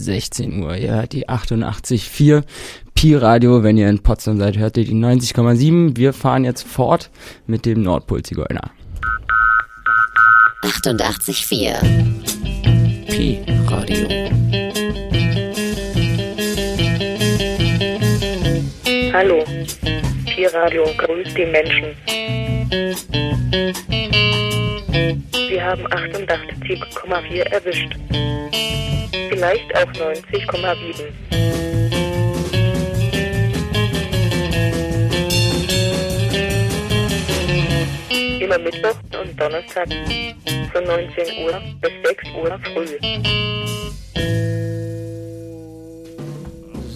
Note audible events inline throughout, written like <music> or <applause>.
16 Uhr. Ihr hört die 88.4 Pi Radio. Wenn ihr in Potsdam seid, hört ihr die 90,7. Wir fahren jetzt fort mit dem Nordpol-Zigeuner. 88.4 Pi Radio. Hallo, Pi Radio grüßt die Menschen. Sie haben 88,4 erwischt. Vielleicht auch 90,7. Immer Mittwoch und Donnerstag von 19 Uhr bis 6 Uhr früh.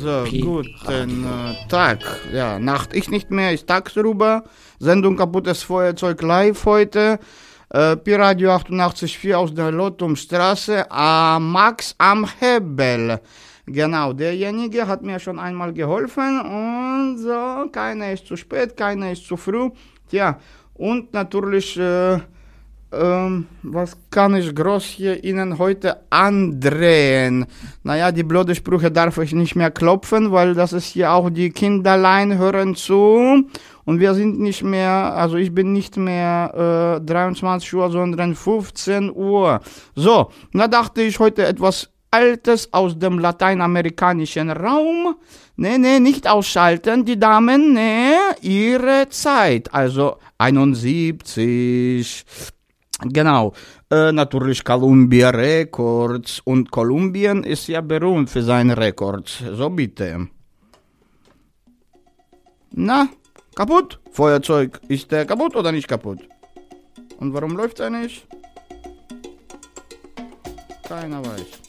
So, Pi guten äh, Tag. Ja, Nacht ich nicht mehr, ist tagsüber. Sendung Kaputtes Feuerzeug live heute. Äh, Pi Radio 88.4 aus der Lottumstraße. Äh, Max am Hebel. Genau, derjenige hat mir schon einmal geholfen und so, keiner ist zu spät, keiner ist zu früh. Tja, und natürlich, äh, ähm, was kann ich groß hier Ihnen heute andrehen? Naja, die blöde Sprüche darf ich nicht mehr klopfen, weil das ist hier auch die Kinderlein hören zu. Und wir sind nicht mehr, also ich bin nicht mehr äh, 23 Uhr, sondern 15 Uhr. So, da dachte ich heute etwas Altes aus dem lateinamerikanischen Raum. Nee, nee, nicht ausschalten, die Damen, nee, ihre Zeit. Also 71. Genau. Äh, natürlich Columbia Records. Und Kolumbien ist ja berühmt für seine Records. So bitte. Na, kaputt? Feuerzeug. Ist der kaputt oder nicht kaputt? Und warum läuft er nicht? Keiner weiß.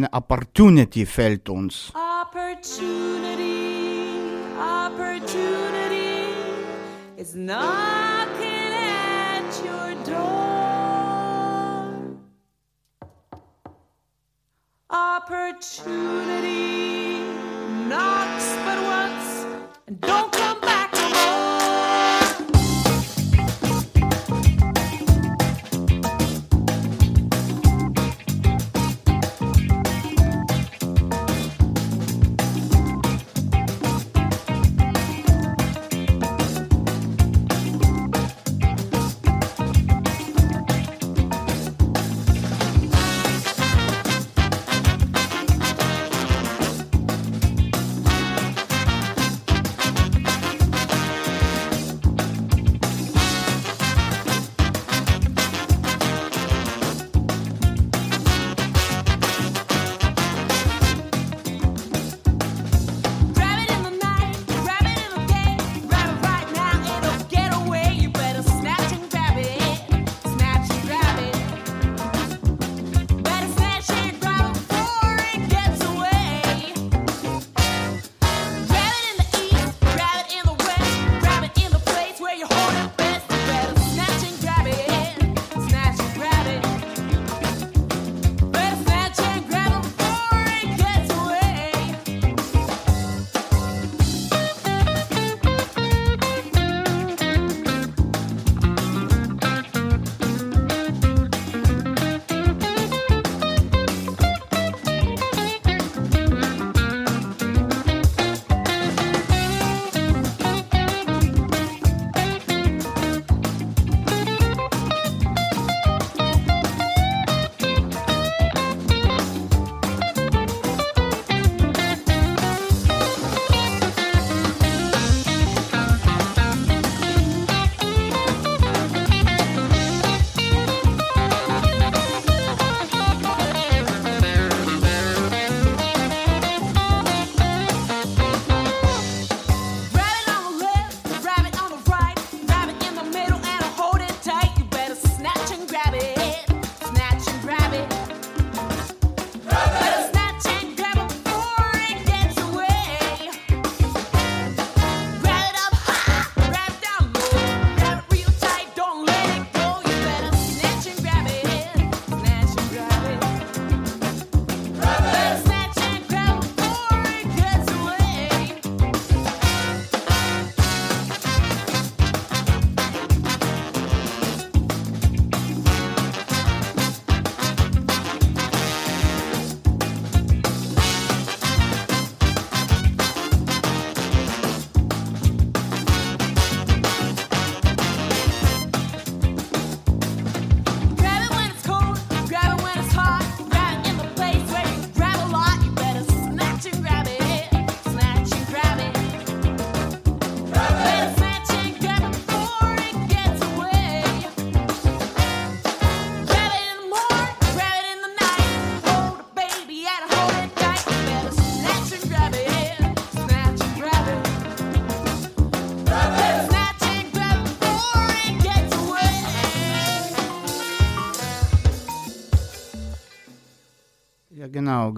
Eine Opportunity fällt uns. Opportunity, opportunity is knocking at your door. Opportunity knocks but once and don't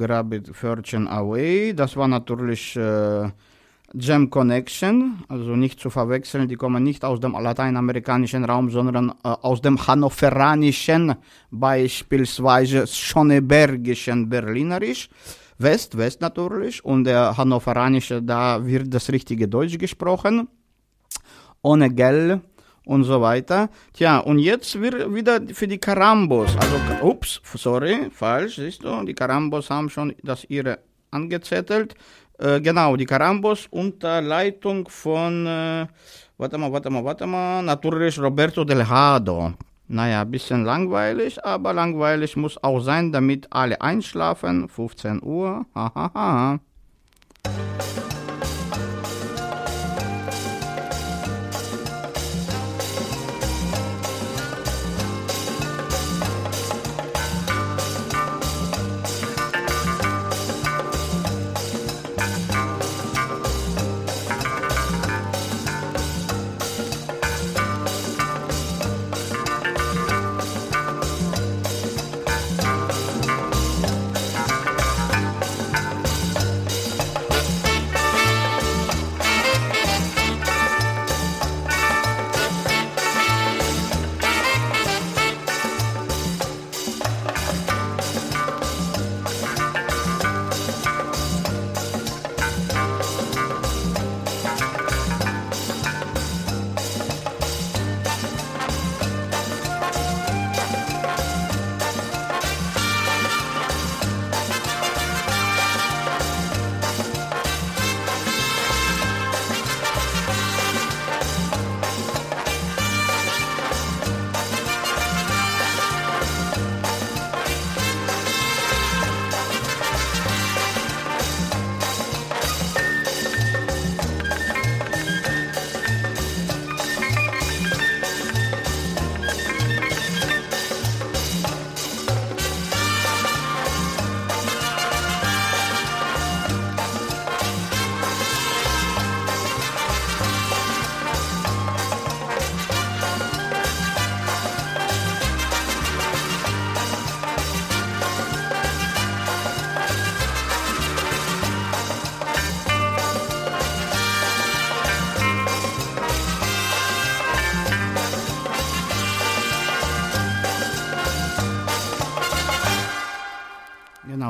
Grab it Virgin Away. Das war natürlich äh, Jam Connection, also nicht zu verwechseln. Die kommen nicht aus dem lateinamerikanischen Raum, sondern äh, aus dem hannoveranischen, beispielsweise schönebergischen Berlinerisch. West, West natürlich. Und der hannoveranische, da wird das richtige Deutsch gesprochen. Ohne Gell und so weiter. Tja, und jetzt wir wieder für die Karambos. Also, ups, sorry, falsch, siehst du, die Karambos haben schon das ihre angezettelt. Äh, genau, die Karambos unter Leitung von, äh, warte mal, warte mal, warte mal, natürlich Roberto Delgado. Naja, bisschen langweilig, aber langweilig muss auch sein, damit alle einschlafen. 15 Uhr, hahaha.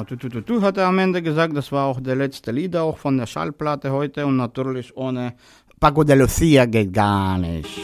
Genau, tu, tu, tu, tu hat er am Ende gesagt, das war auch der letzte Lied auch von der Schallplatte heute und natürlich ohne Paco de Lucia geht gar nicht.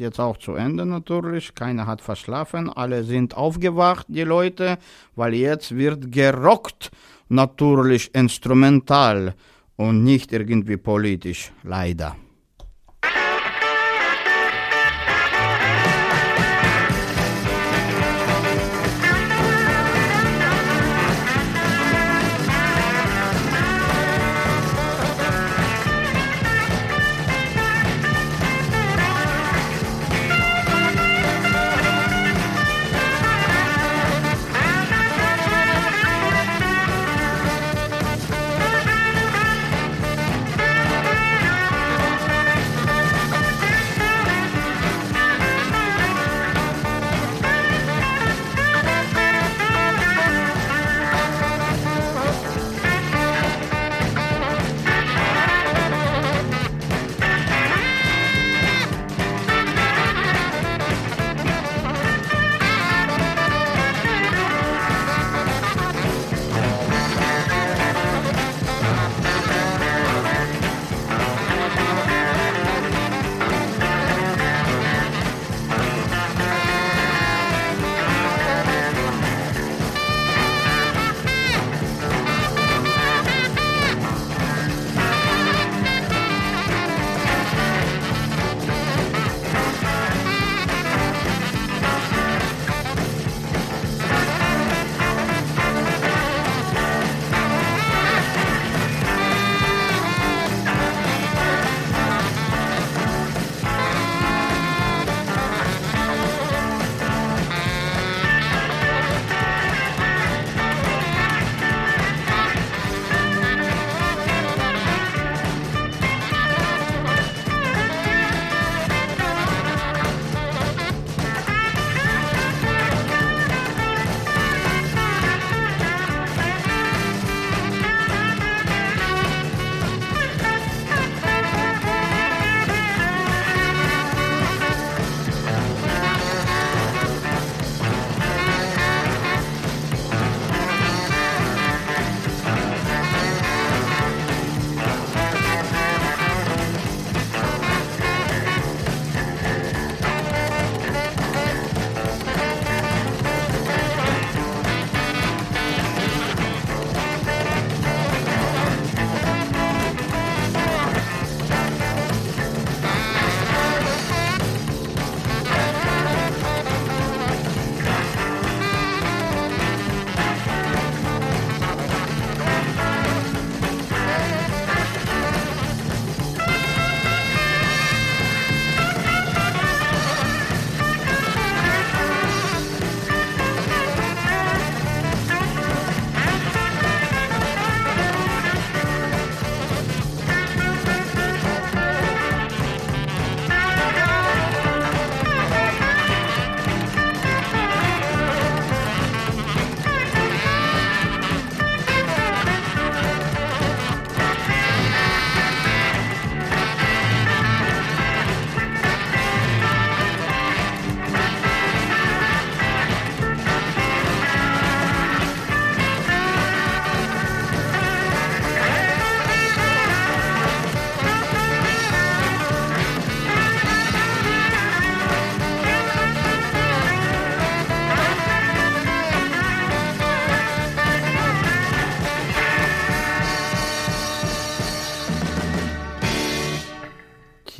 Jetzt auch zu Ende natürlich. Keiner hat verschlafen. Alle sind aufgewacht, die Leute, weil jetzt wird gerockt. Natürlich instrumental und nicht irgendwie politisch. Leider.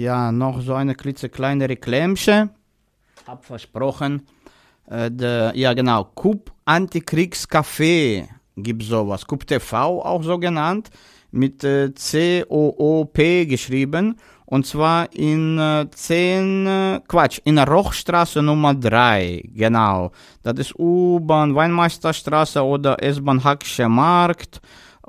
Ja, noch so eine klitzekleine Reklamche. Hab versprochen. Äh, de, ja, genau. Coop Antikriegskaffee gibt sowas. Coop TV auch so genannt. Mit äh, C-O-O-P geschrieben. Und zwar in äh, 10, äh, Quatsch, in Rochstraße Nummer 3. Genau. Das ist U-Bahn Weinmeisterstraße oder S-Bahn Hackscher Markt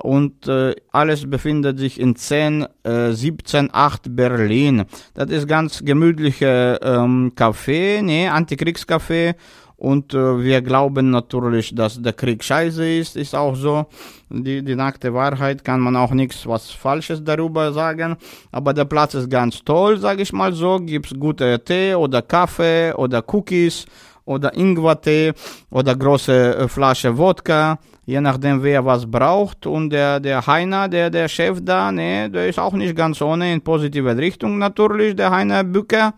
und äh, alles befindet sich in 10, äh, 17, 8 Berlin. Das ist ganz gemütliche ähm, Café, ne, Antikriegskaffee. Und äh, wir glauben natürlich, dass der Krieg scheiße ist, ist auch so. Die, die nackte Wahrheit kann man auch nichts was Falsches darüber sagen. Aber der Platz ist ganz toll, sage ich mal so. Gibt's gute Tee oder Kaffee oder Cookies oder Ingwertee oder große äh, Flasche Wodka, je nachdem wer was braucht. Und der, der Heiner, der, der Chef da, ne, der ist auch nicht ganz ohne in positive Richtung natürlich, der Heiner Bücker.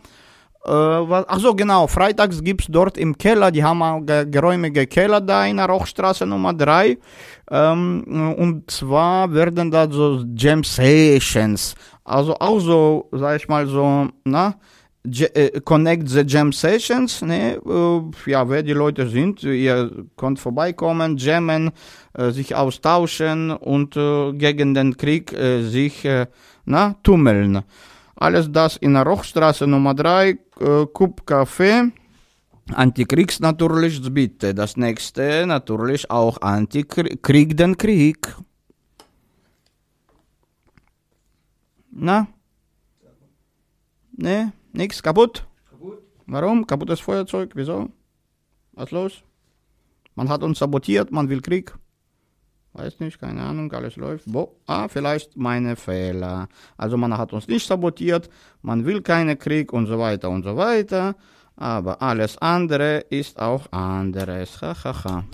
Äh, was, genau, freitags gibt's dort im Keller, die haben auch ge- geräumige Keller da in der Rochstraße Nummer 3. Ähm, und zwar werden da so Jam Sessions, also auch so, sag ich mal so, na, Connect the Jam Sessions, ne, äh, ja, wer die Leute sind, ihr könnt vorbeikommen, jammen, äh, sich austauschen und äh, gegen den Krieg äh, sich, äh, na, tummeln. Alles das in der Rochstraße Nummer 3, äh, Cup Café. Antikriegs natürlich, bitte. Das nächste natürlich auch Antikrieg den Krieg. Na? Ne? Nix kaputt? Warum? Kaputtes Feuerzeug? Wieso? Was los? Man hat uns sabotiert, man will Krieg. Weiß nicht, keine Ahnung, alles läuft. Bo ah, vielleicht meine Fehler. Also man hat uns nicht sabotiert, man will keinen Krieg und so weiter und so weiter. Aber alles andere ist auch anderes. Ha, ha, ha.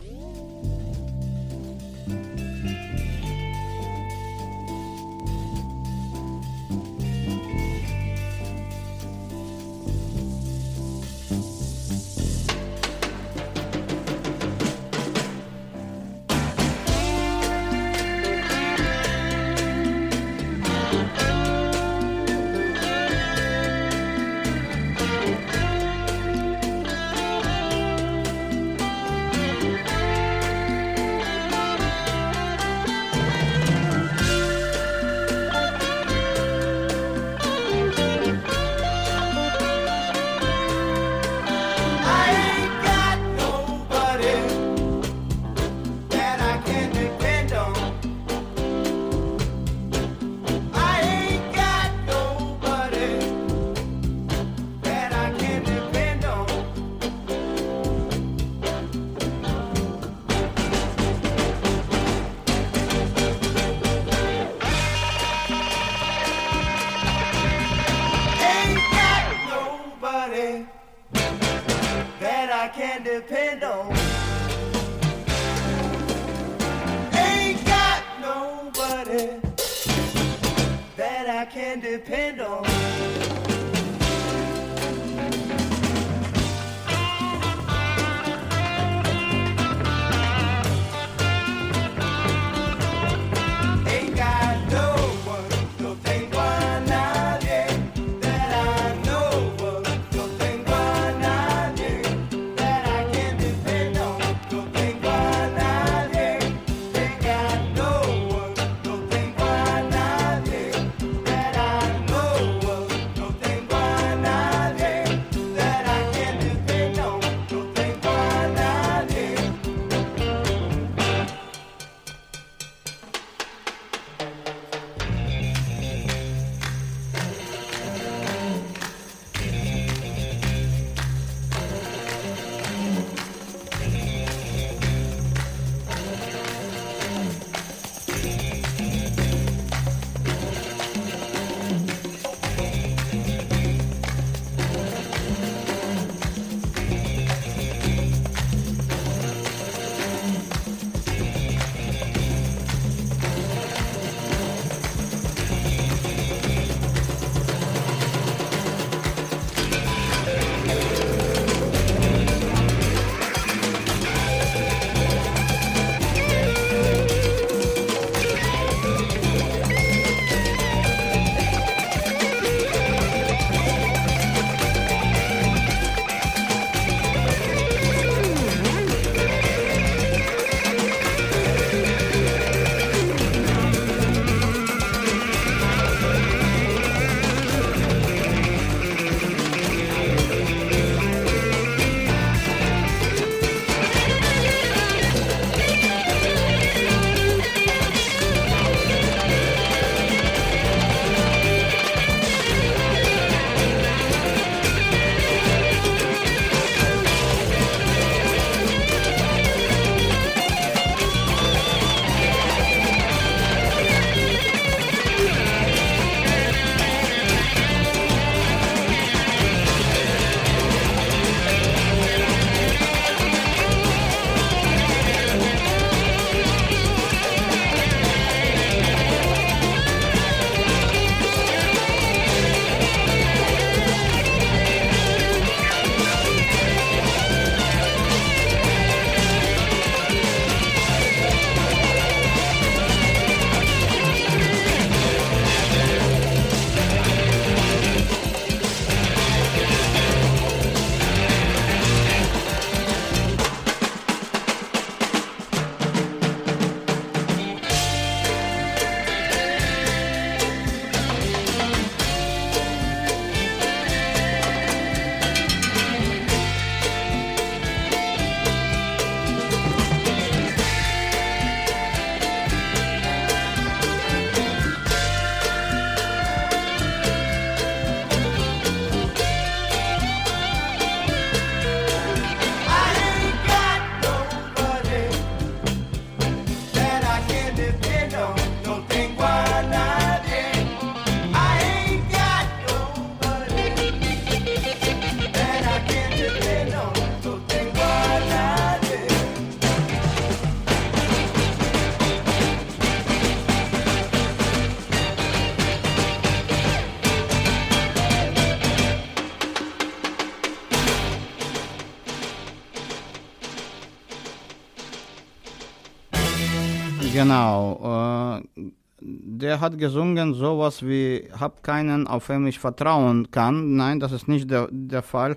Der hat gesungen sowas wie Hab keinen, auf wem ich vertrauen kann. Nein, das ist nicht der, der Fall.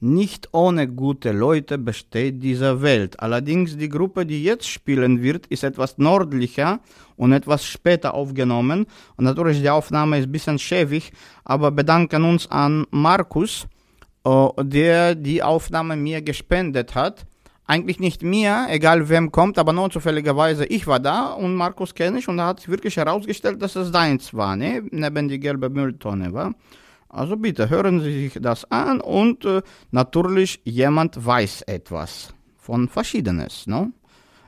Nicht ohne gute Leute besteht diese Welt. Allerdings die Gruppe, die jetzt spielen wird, ist etwas nördlicher und etwas später aufgenommen. Und natürlich die Aufnahme ist ein bisschen schäbig, aber bedanken uns an Markus, äh, der die Aufnahme mir gespendet hat. Eigentlich nicht mir, egal wem kommt, aber nur zufälligerweise ich war da und Markus kenne ich und da hat wirklich herausgestellt, dass es deins war, ne? neben die gelbe Mülltonne war. Also bitte hören Sie sich das an und äh, natürlich jemand weiß etwas von Verschiedenes. Ne?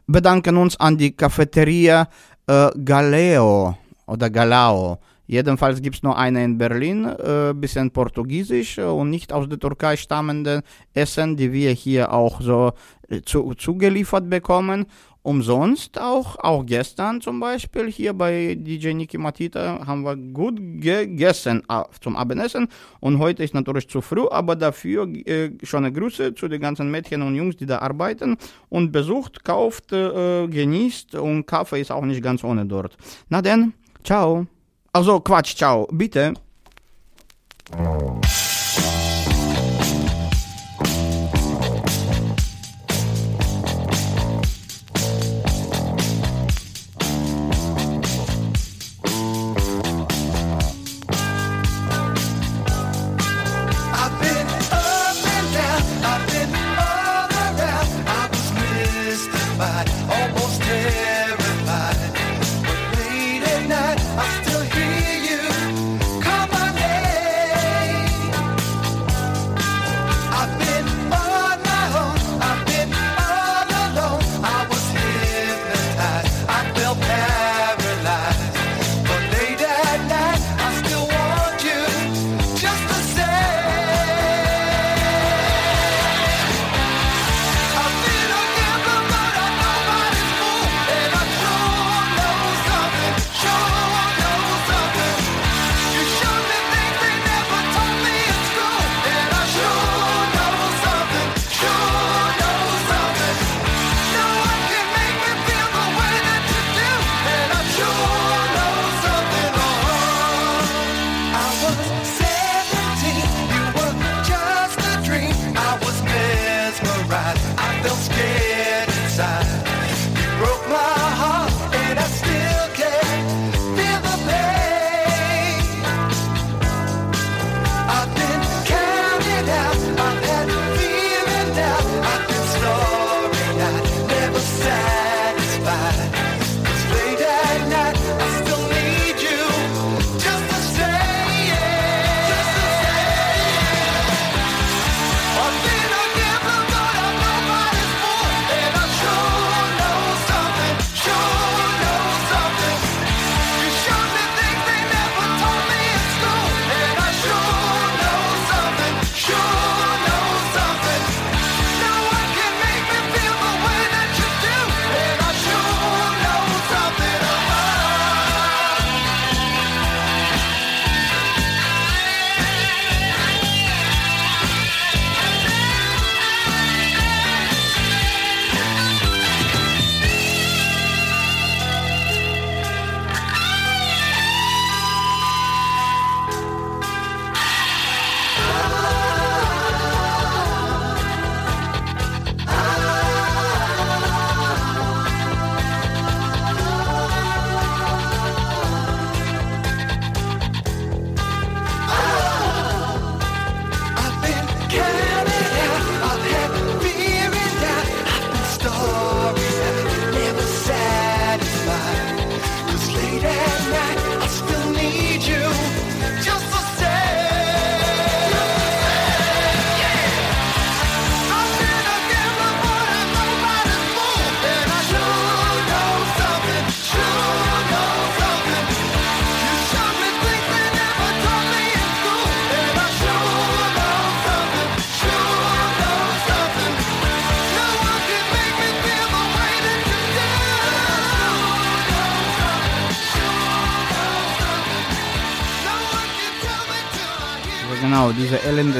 Bedanken uns an die Cafeteria äh, Galeo oder Galao. Jedenfalls gibt es nur eine in Berlin, äh, bisschen portugiesisch äh, und nicht aus der Türkei stammende Essen, die wir hier auch so äh, zu, zugeliefert bekommen. Umsonst auch, auch gestern zum Beispiel hier bei DJ Niki Matita haben wir gut gegessen äh, zum Abendessen und heute ist natürlich zu früh, aber dafür äh, schon eine Grüße zu den ganzen Mädchen und Jungs, die da arbeiten und besucht, kauft, äh, genießt und Kaffee ist auch nicht ganz ohne dort. Na denn, ciao. Also Quatsch, ciao, bitte.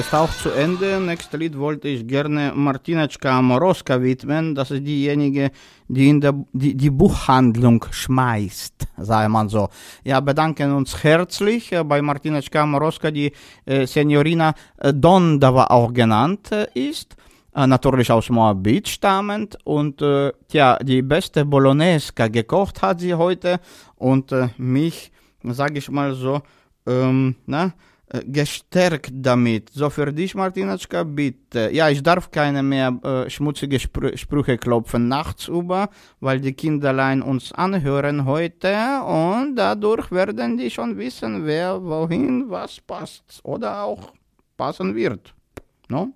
Ist auch zu Ende. Nächstes Lied wollte ich gerne Martineczka Moroska widmen. Das ist diejenige, die in der die, die Buchhandlung schmeißt, sei man so. Ja, bedanken uns herzlich äh, bei Martineczka Moroska, die äh, Seniorina äh, Dondava auch genannt äh, ist. Äh, natürlich aus Moabit stammend und äh, tja, die beste Bolognesca gekocht hat sie heute und äh, mich, sag ich mal so, ähm, na, gestärkt damit. So für dich, Martineczka, bitte. Ja, ich darf keine mehr äh, schmutzige Sprü Sprüche klopfen nachts über, weil die Kinderlein uns anhören heute und dadurch werden die schon wissen, wer wohin was passt oder auch passen wird. No?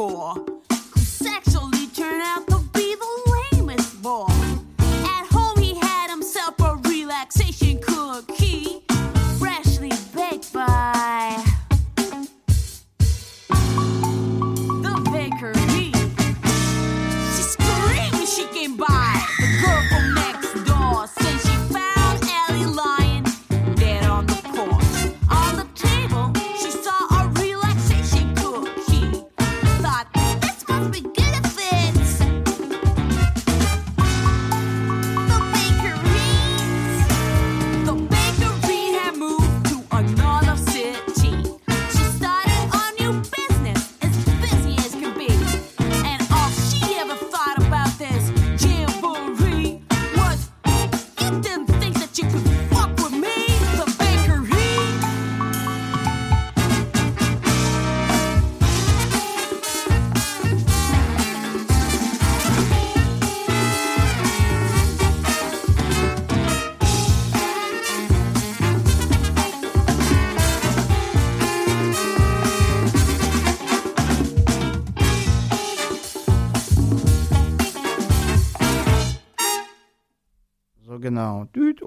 core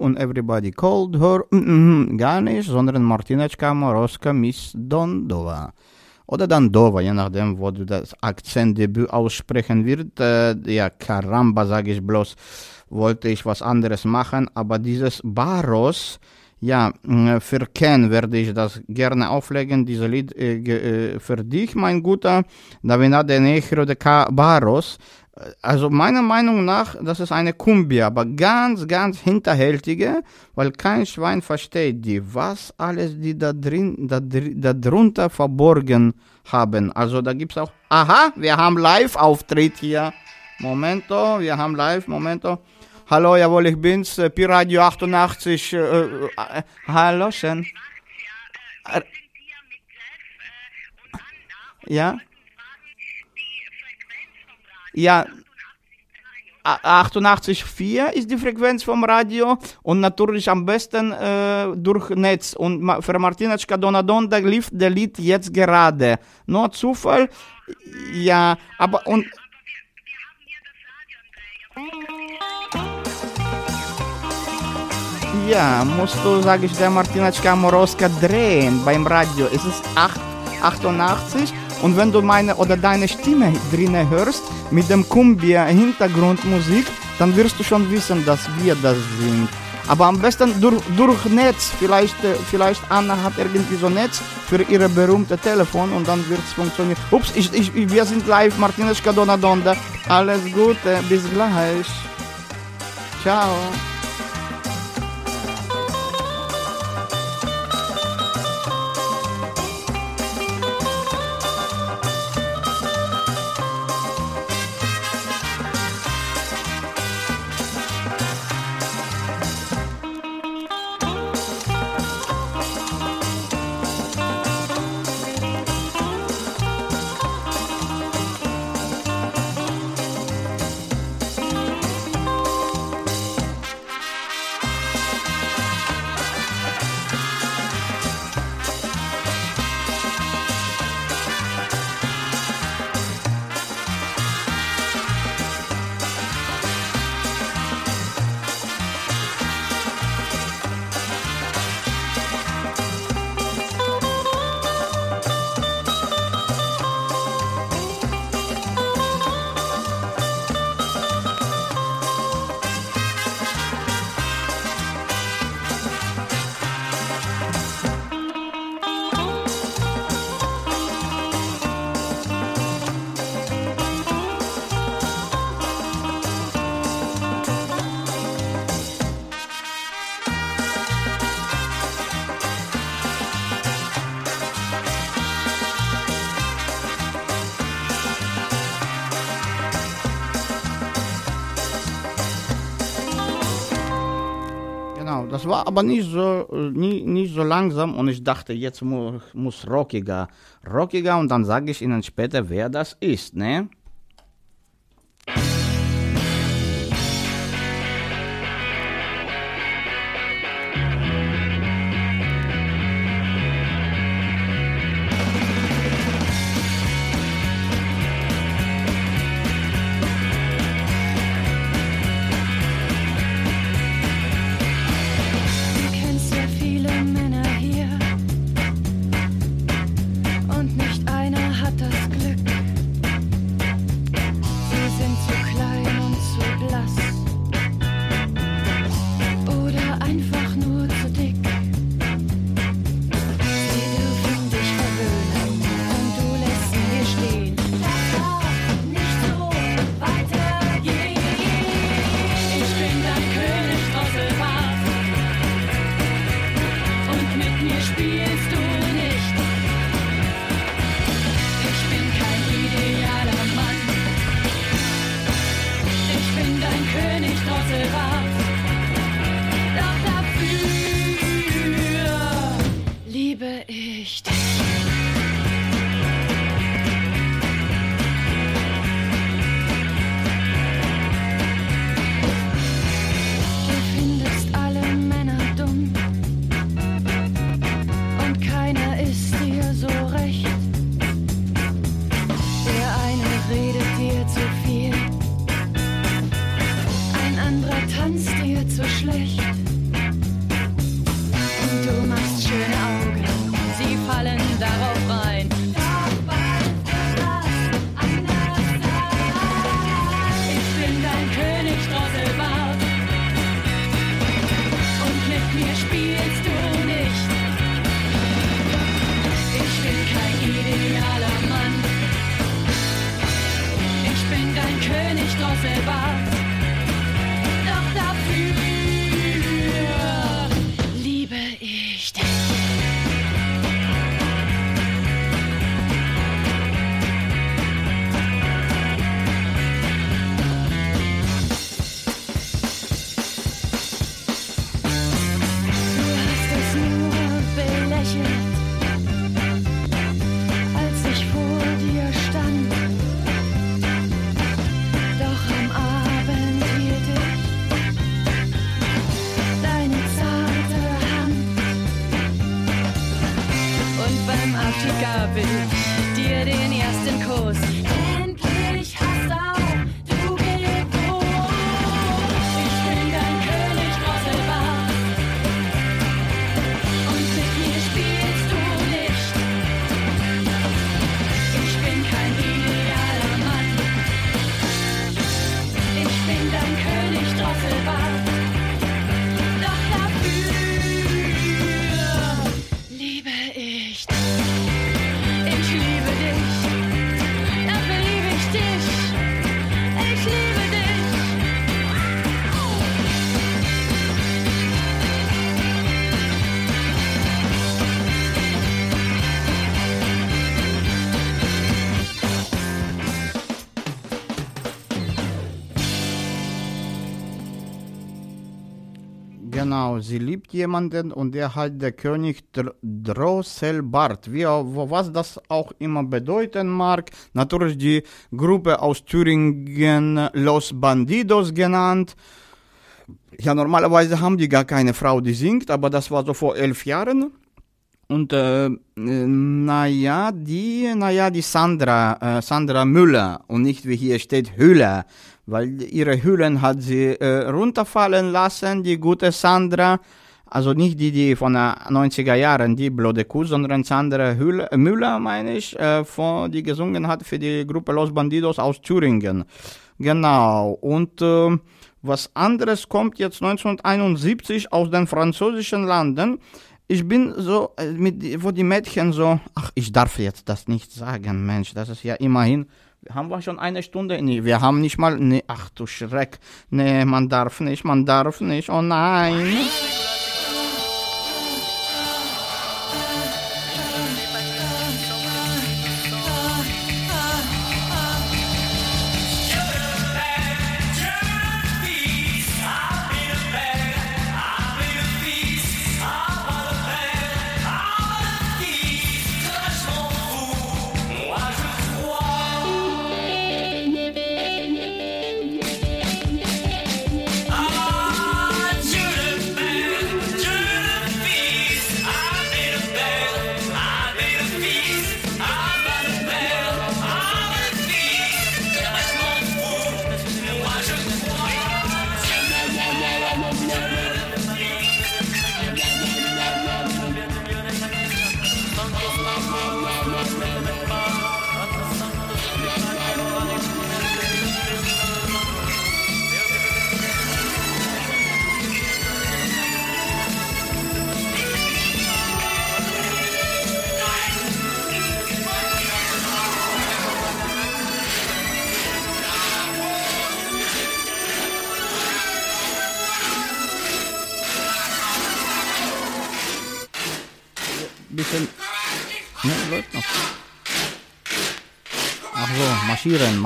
Und everybody called her. Mm, mm, gar nicht, sondern Martineczka Moroska Miss Dondova. Oder Dandova, je nachdem, wo du das Akzentdebüt aussprechen wird. Äh, ja, Karamba, sage ich bloß, wollte ich was anderes machen, aber dieses Baros, ja, mh, für Ken werde ich das gerne auflegen, dieses Lied äh, äh, für dich, mein Guter, Davina de Negro de Baros. Also meiner Meinung nach, das ist eine Kumbia, aber ganz, ganz hinterhältige, weil kein Schwein versteht die, was alles die da drin, da, da drunter verborgen haben. Also da gibt's auch, aha, wir haben Live-Auftritt hier. Momento, wir haben Live, Momento. Hallo, jawohl, ich bin's, äh, Pi-Radio 88, äh, äh, äh, hallo, schön. Äh, Ja? Ja. A- 88,4 ist die Frequenz vom Radio und natürlich am besten äh, durch Netz. Und für Martineczka Donadonda lief der Lied jetzt gerade. Nur Zufall, ja, aber und. Ja, musst du, sag ich der Martineczka Moroska drehen beim Radio. Es ist 8, 88 und wenn du meine oder deine Stimme drinne hörst mit dem Kumbia Hintergrundmusik, dann wirst du schon wissen, dass wir das sind. Aber am besten durch, durch Netz. Vielleicht, äh, vielleicht Anna hat irgendwie so Netz für ihre berühmte Telefon und dann wird es funktionieren. Ups, ich, ich, wir sind live, Martineczka Donadonda. Alles Gute, bis gleich. Ciao. Das war aber nicht so, nie, nicht so langsam und ich dachte, jetzt mu muss rockiger, rockiger und dann sage ich Ihnen später, wer das ist, ne? vez. Jemanden und der hat der König Dr Drosselbart. Wie, was das auch immer bedeuten mag. Natürlich die Gruppe aus Thüringen Los Bandidos genannt. Ja, normalerweise haben die gar keine Frau, die singt, aber das war so vor elf Jahren. Und äh, naja, die, naja, die Sandra, äh, Sandra Müller und nicht wie hier steht Hüller, weil ihre Hüllen hat sie äh, runterfallen lassen, die gute Sandra. Also nicht die, die von den 90er Jahren, die blöde Kuh, sondern Sandra Hüller, Müller, meine ich, äh, von, die gesungen hat für die Gruppe Los Bandidos aus Thüringen. Genau. Und äh, was anderes kommt jetzt 1971 aus den französischen Landen. Ich bin so, äh, mit, wo die Mädchen so, ach, ich darf jetzt das nicht sagen, Mensch, das ist ja immerhin, haben wir schon eine Stunde? Nee, wir haben nicht mal, nee, ach du Schreck, nee, man darf nicht, man darf nicht, oh nein.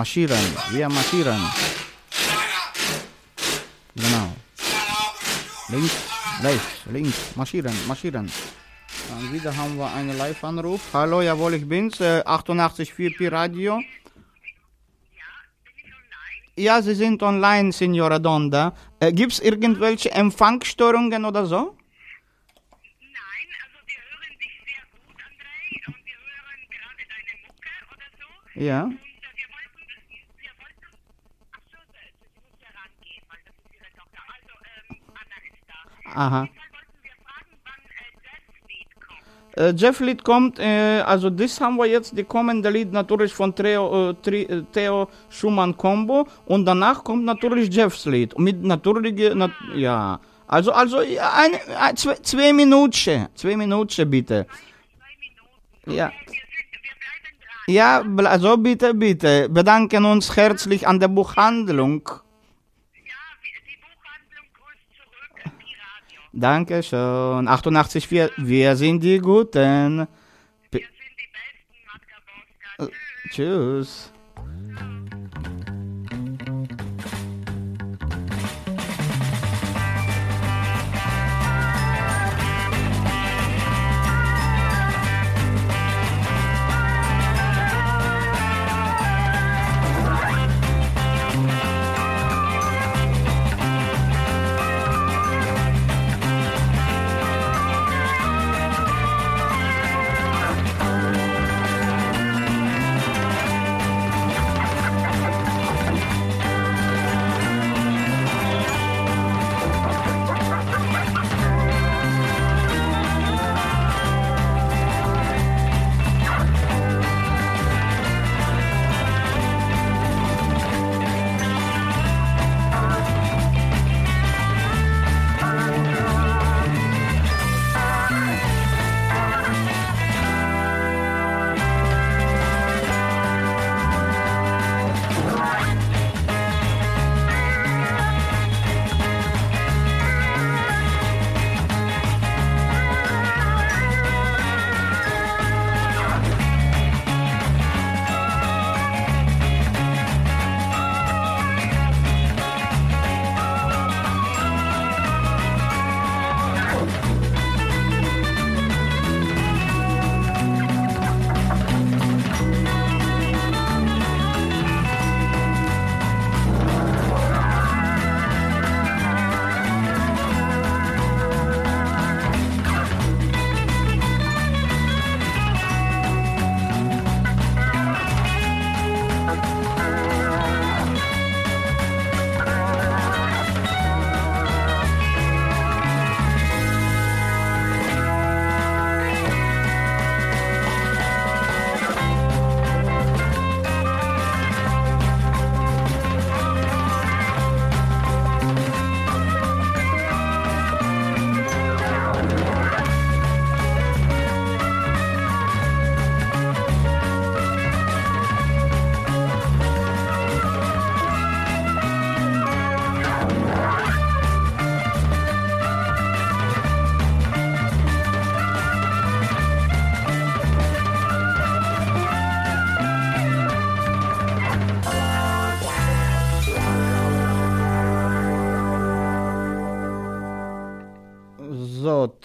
Marschieren, wir marschieren. Genau. Links, rechts, links, marschieren, marschieren. Dann wieder haben wir einen Live-Anruf. Hallo, jawohl, ich bin's, äh, 88.4 Pi Radio. Ja, Sie sind online, Signora Donda. Äh, gibt's irgendwelche Empfangsstörungen oder so? Nein, also wir hören dich sehr gut, Andrei, und wir hören gerade deine Mucke oder so. Ja. Und äh, wir wollten, wir wollten, ach so, sie sie muss ja rangehen, weil das ist ihre Tochter. Also, ähm, Anna ist da. Aha. Äh. Äh, Jeff Lied kommt, äh, also das haben wir jetzt, die kommende Lied natürlich von Theo, äh, Tri, äh, Theo Schumann Combo und danach kommt natürlich Jeffs Lied mit natürlich, nat ja, also, also eine, ein, zwei, zwei Minuten, zwei Minuten bitte. Ja. Ja, also bitte, bitte, bedanken uns herzlich an der Buchhandlung. Ja, wir, die Buchhandlung grüßt zurück, äh, Pi Radio. Dankeschön, 88,4, wir sind die Guten. Wir sind die Besten. Tschüss. Tschüss.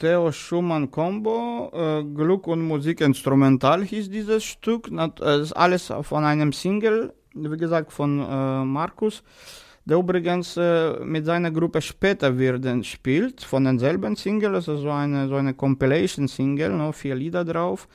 Theo Schumann Combo, äh, Glück und Musik Instrumental hieß dieses Stück. Äh, ist alles von einem Single, wie gesagt, von äh, Markus, der übrigens äh, mit seiner Gruppe später werden spielt, von denselben Single. Es ist so eine, so eine Compilation-Single, no, vier Lieder drauf.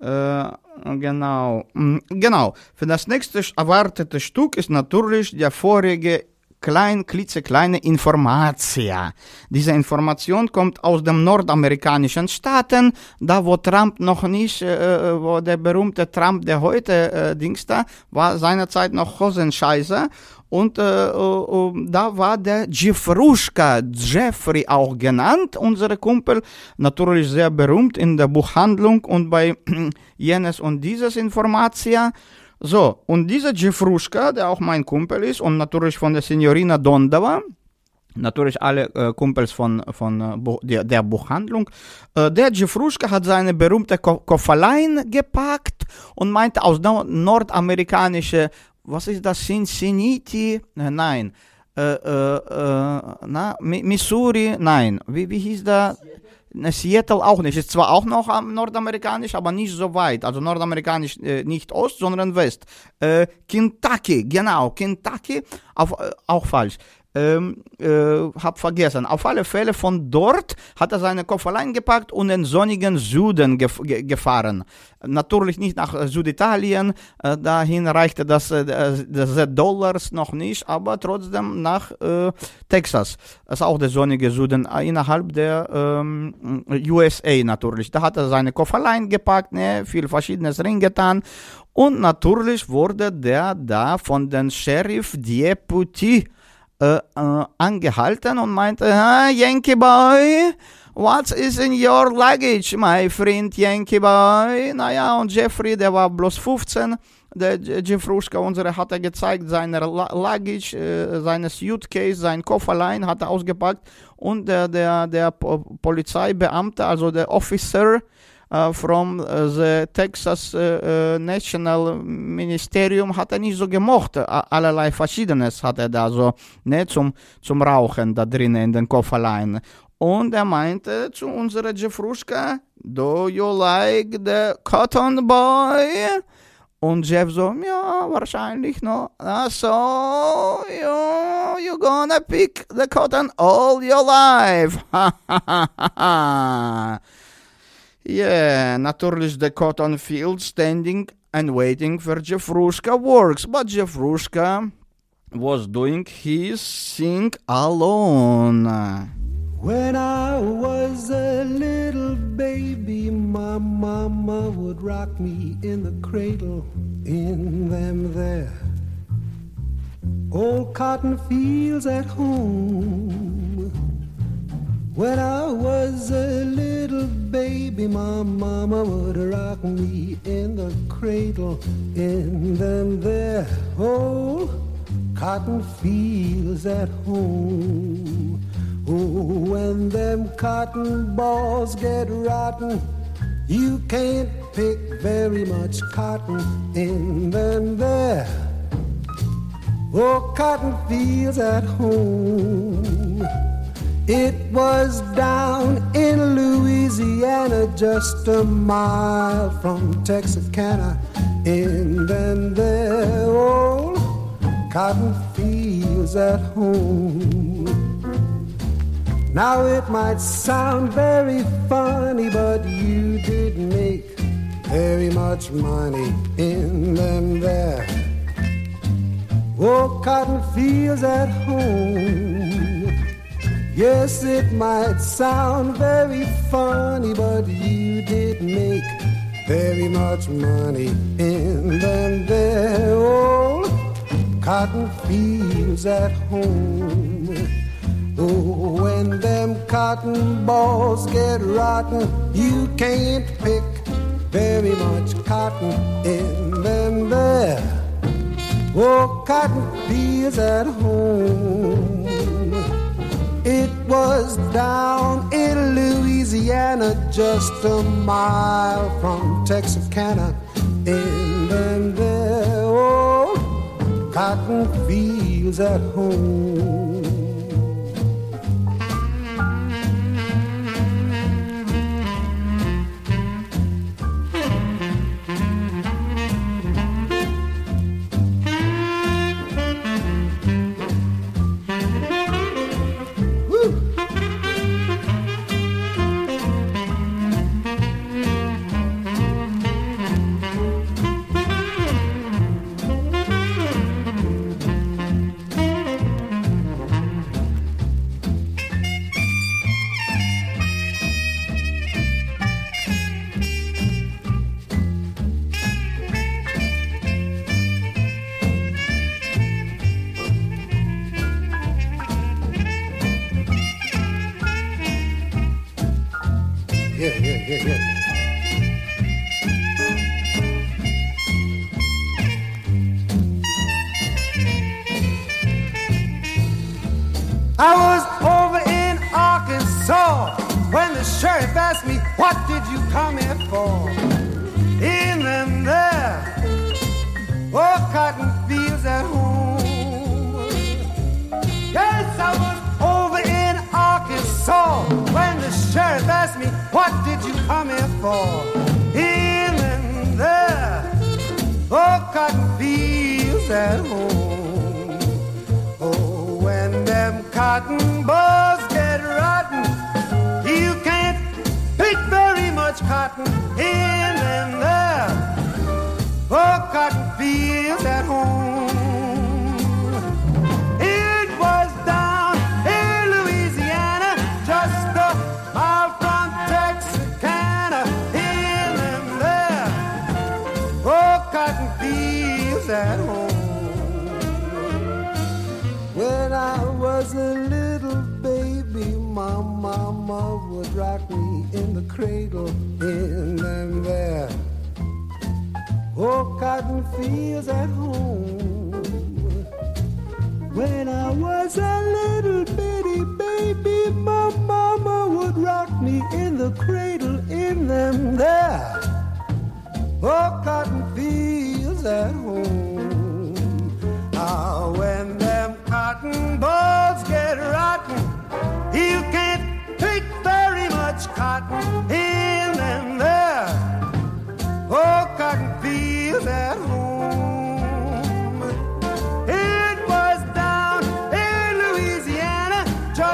Äh, genau. Genau. Für das nächste erwartete Stück ist natürlich der vorige klein, klitzekleine Informatia. Diese Information kommt aus den nordamerikanischen Staaten, da wo Trump noch nicht, äh, wo der berühmte Trump, der heute äh, Dings da, war seinerzeit noch Hosenscheißer. Und äh, äh, äh, da war der Jeffruschka, Jeffrey auch genannt, unsere Kumpel, natürlich sehr berühmt in der Buchhandlung und bei <clears throat> jenes und dieses Informatia. So, und dieser Jeffruschka, der auch mein Kumpel ist und natürlich von der Signorina Dondova, natürlich alle äh, Kumpels von, von äh, der, der Buchhandlung. Äh, der Jeffruschka hat seine berühmte Ko Koffelein gepackt und meinte aus no nordamerikanische, was ist das, Cincinnati? Äh, nein. Äh, äh, na, Mi- Missouri? Nein. Wie, wie hieß da? Ne, Seattle auch nicht. Ist zwar auch noch am nordamerikanisch, aber nicht so weit. Also nordamerikanisch äh, nicht Ost, sondern West. Äh, Kentucky, genau, Kentucky, auf, äh, auch falsch. Ähm, äh, hab vergessen. Auf alle Fälle von dort hat er seine Koffer eingepackt und in sonnigen Süden gef ge gefahren. Natürlich nicht nach äh, Süditalien, äh, dahin reichte das, äh, das Dollars noch nicht, aber trotzdem nach äh, Texas. Das ist auch der sonnige Süden äh, innerhalb der ähm, USA natürlich. Da hat er seine Koffer eingepackt, ne, viel Verschiedenes reingetan und natürlich wurde der da von den Sheriff Deputy äh, äh, angehalten und meinte, Yankee Boy, what is in your luggage, my friend Yankee Boy? Naja, und Jeffrey, der war bloß 15, der J- Jeffruschka, unsere, hat er gezeigt, seine Luggage, äh, seine Suitcase, sein Kofferlein hat er ausgepackt und der, der, der po Polizeibeamte, also der Officer, from äh, the Texas äh, National Ministerium hat er nicht so gemocht. Allerlei Verschiedenes hat er da so ne, zum, zum Rauchen da drinnen in den Kofferlein. Und er meinte zu unserer Jeffruschka, do you like the cotton boy? Und Jeff so, ja, wahrscheinlich no. Ah, so, you, you gonna pick the cotton all your life. <laughs> Yeah, natürlich the cotton field standing and waiting for Jeffrushka works, but Jeffrushka was doing his thing alone. When I was a little baby, my mama would rock me in the cradle in them there old cotton fields at home. When I was a little baby, my mama would rock me in the cradle in them there old cotton fields at home. Oh, when them cotton balls get rotten, you can't pick very much cotton in them there. Oh, cotton fields at home. It was down in Louisiana, just a mile from Texarkana, in them there old cotton fields at home. Now it might sound very funny, but you did make very much money in them there. Oh, cotton fields at home. Yes, it might sound very funny, but you did make very much money in them there old cotton fields at home. Oh, when them cotton balls get rotten, you can't pick very much cotton in them there. Oh, cotton fields at home. It was down in Louisiana, just a mile from Texarkana, in them there old cotton fields at home.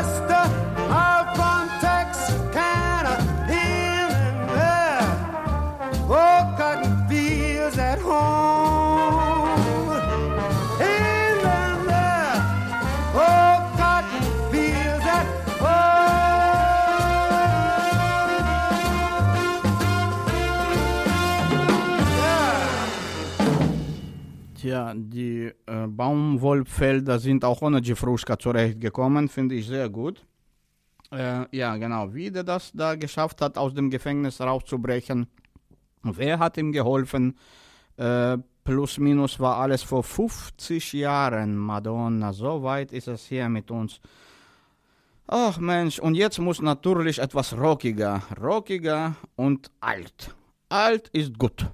just ja, die äh, Baumwollfelder sind auch ohne Jefruschka zurechtgekommen, finde ich sehr gut. Äh, ja, genau, wie der das da geschafft hat, aus dem Gefängnis rauszubrechen, wer hat ihm geholfen, äh, plus minus war alles vor 50 Jahren, Madonna, so weit ist es hier mit uns. Ach Mensch, und jetzt muss natürlich etwas rockiger, rockiger und alt. Alt ist gut.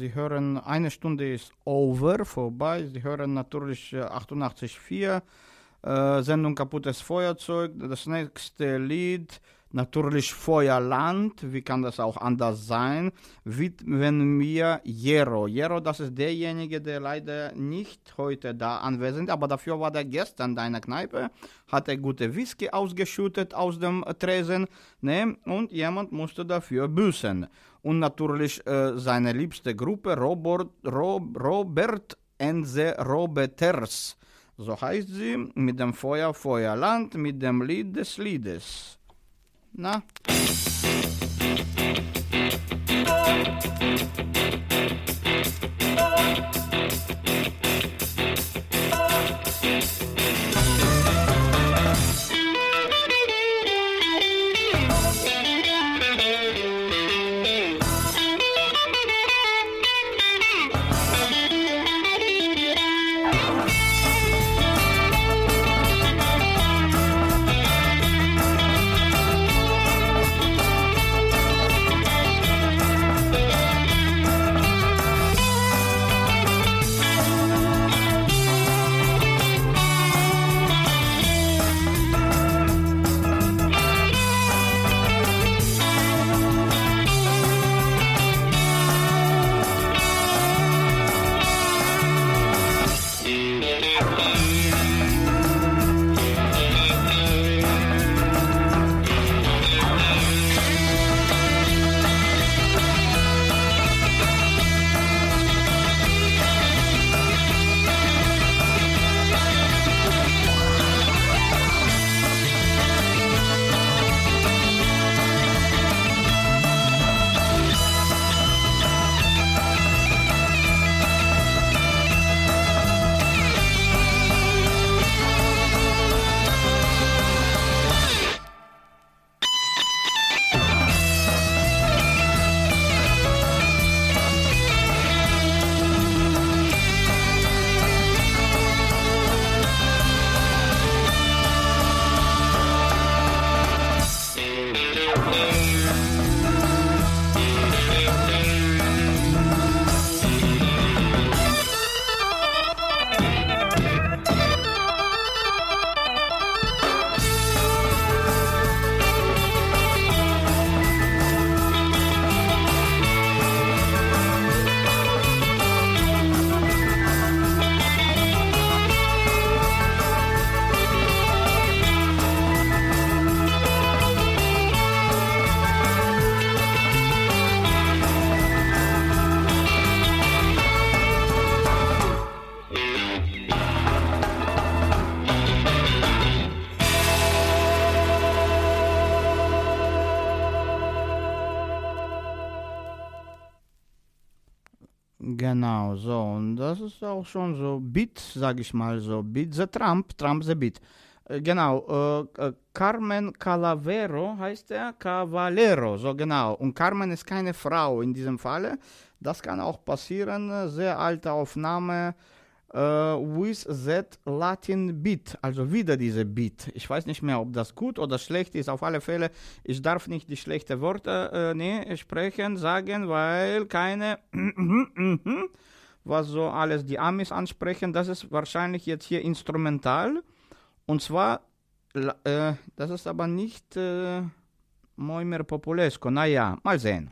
Sie hören, eine Stunde ist over, vorbei. Sie hören natürlich äh, 88.4, äh, Sendung Kaputtes Feuerzeug. Das nächste Lied, natürlich Feuerland, wie kann das auch anders sein, widmen mir Jero. Jero, das ist derjenige, der leider nicht heute da anwesend, aber dafür war der gestern in der Kneipe, hat er gute Whisky ausgeschüttet aus dem Tresen, ne, und jemand musste dafür büßen. Und natürlich äh, seine liebste Gruppe, Robert, Rob, Robert and the Robeters. So heißt sie, mit dem Feuer Feuerland, mit dem Lied des Liedes. Na? Auch schon so Beat, sag ich mal so. Beat the Trump, Trump the Beat. Äh, Genau, äh, äh, Carmen Calavero heißt er, Cavallero, so genau. Und Carmen ist keine Frau in diesem Falle. Das kann auch passieren. Sehr alte Aufnahme. Äh, with that Latin Beat, also wieder diese Beat. Ich weiß nicht mehr, ob das gut oder schlecht ist. Auf alle Fälle, ich darf nicht die schlechten Worte äh, nee, sprechen, sagen, weil keine <clears throat> was so alles die Amis ansprechen, das ist wahrscheinlich jetzt hier instrumental. Und zwar, äh, das ist aber nicht äh, Moimer Populesco. Naja, mal sehen.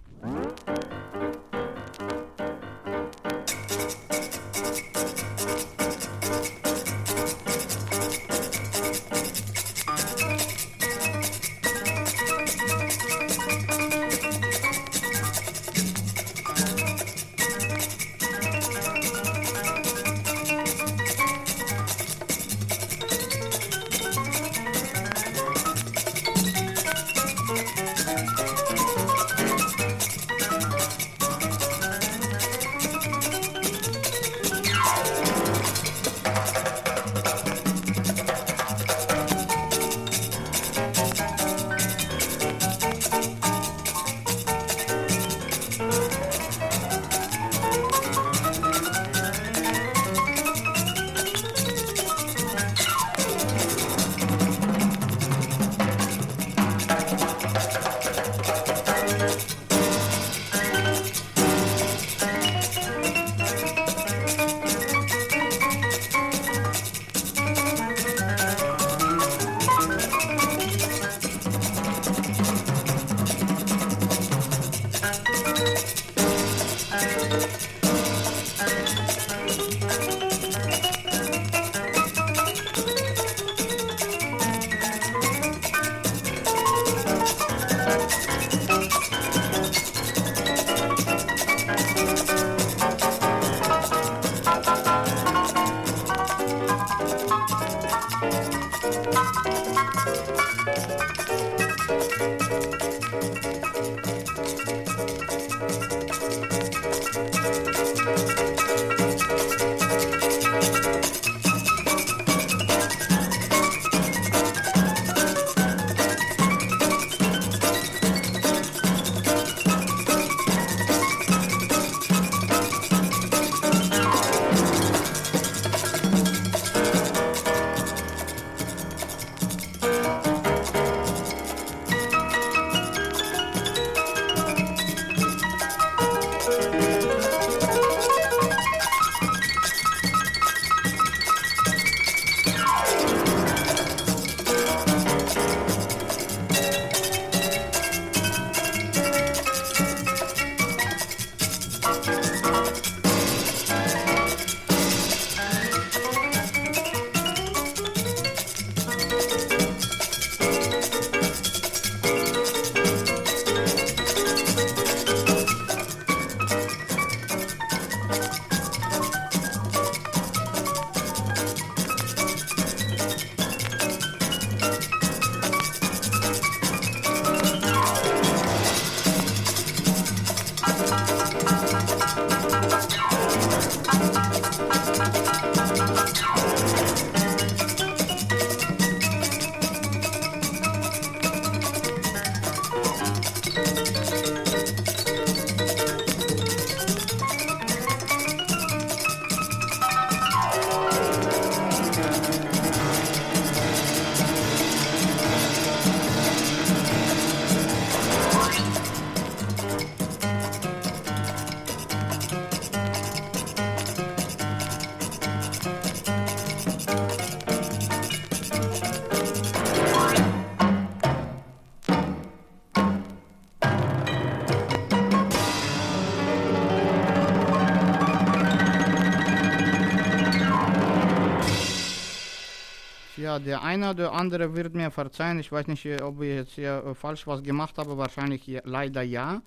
Der eine oder andere wird mir verzeihen. Ich weiß nicht, ob ich jetzt hier äh, falsch was gemacht habe. Wahrscheinlich leider ja.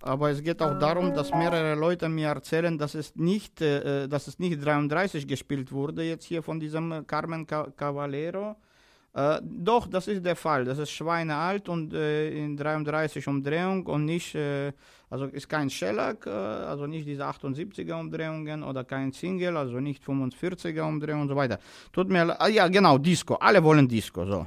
Aber es geht auch darum, dass mehrere Leute mir erzählen, dass es nicht, äh, äh, dass es nicht 33 gespielt wurde jetzt hier von diesem Carmen Ca Cavallero. Äh, doch, das ist der Fall. Das ist schweinealt und äh, in 33 Umdrehung und nicht, äh, also ist kein Shellac, äh, also nicht diese 78er Umdrehungen oder kein Single, also nicht 45er Umdrehung und so weiter. Tut mir, le- ah, ja genau, Disco. Alle wollen Disco, so.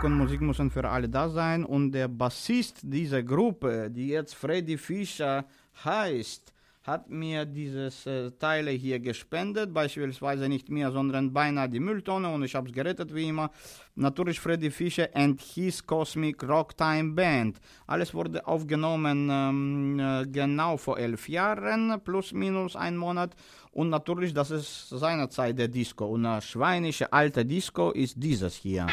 Glück und Musik müssen für alle da sein. Und der Bassist dieser Gruppe, die jetzt Freddy Fischer heißt, hat mir dieses äh, Teile hier gespendet. Beispielsweise nicht mir, sondern beinahe die Mülltonne. Und ich habe es gerettet wie immer. Natürlich Freddy Fischer and his Cosmic Rock Time Band. Alles wurde aufgenommen ähm, äh, genau vor elf Jahren, plus minus ein Monat. Und natürlich, das ist seinerzeit der Disco. Und eine schweinische alte Disco ist dieses hier.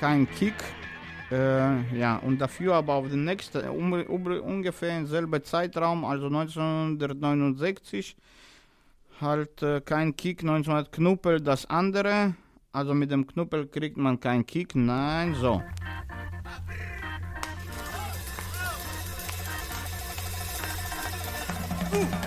kein Kick. Äh, ja, und dafür aber auf den nächsten, äh, um, um, ungefähr im selben Zeitraum, also 1969, halt äh, kein Kick, 1900 Knuppel das andere. Also mit dem Knuppel kriegt man keinen Kick, nein, so. Uh.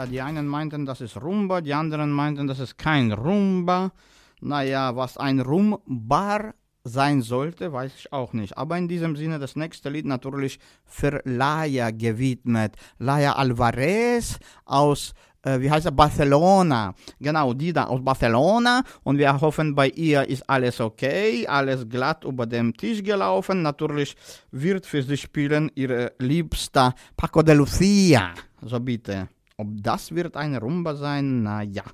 Ja, die einen meinten, das ist Rumba, die anderen meinten, das ist kein Rumba. Naja, was ein Rumbar sein sollte, weiß ich auch nicht. Aber in diesem Sinne das nächste Lied natürlich für Laia gewidmet. Laia Alvarez aus, äh, wie heißt er, Barcelona. Genau, die da aus Barcelona. Und wir hoffen, bei ihr ist alles okay, alles glatt über dem Tisch gelaufen. Natürlich wird für sie spielen ihre liebste Paco de Lucia. So bitte. Ob das wird eine Rumba sein? Na ja.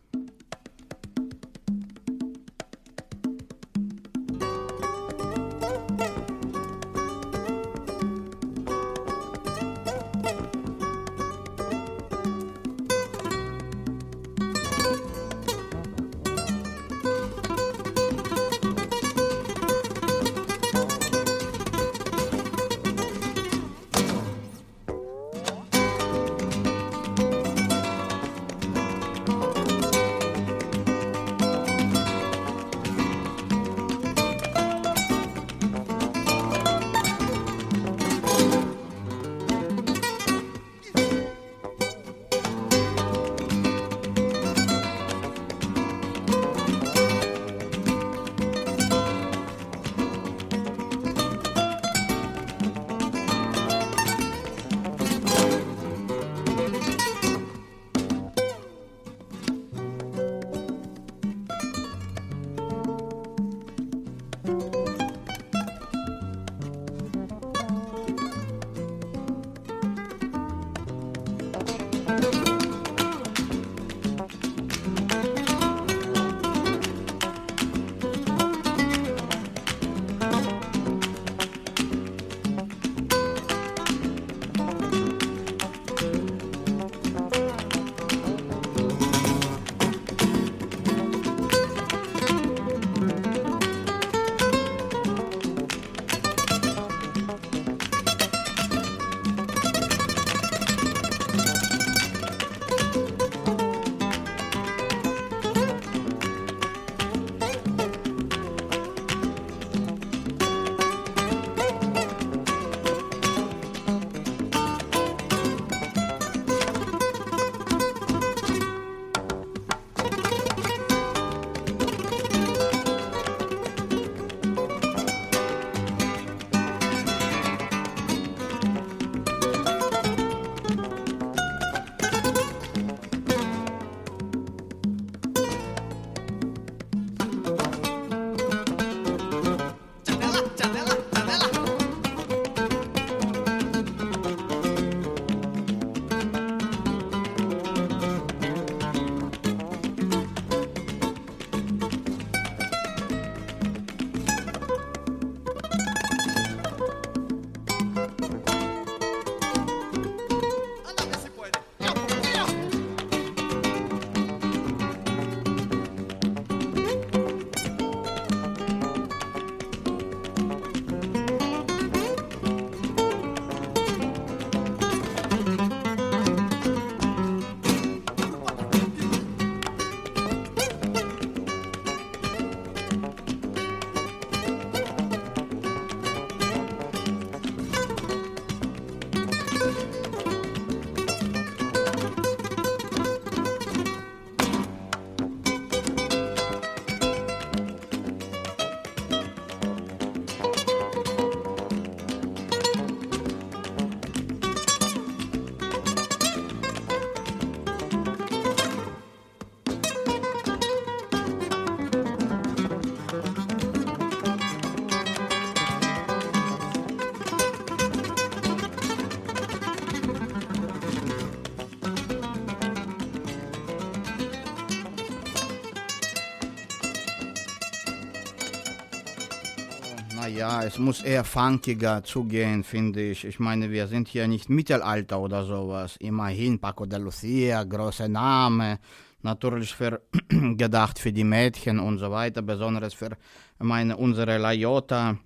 Naja, es muss eher funkiger zugehen, finde ich. Ich meine, wir sind hier nicht Mittelalter oder sowas. Immerhin Paco de Lucia, großer Name. Natürlich für, <clears throat> gedacht für die Mädchen und so weiter, besonders für meine, unsere Layota.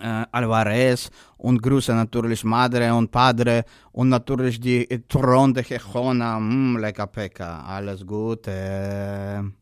Äh, Alvarez und Grüße natürlich Madre und Padre und natürlich die Tron de Chechona, mm, lecker Pekka, alles Gute.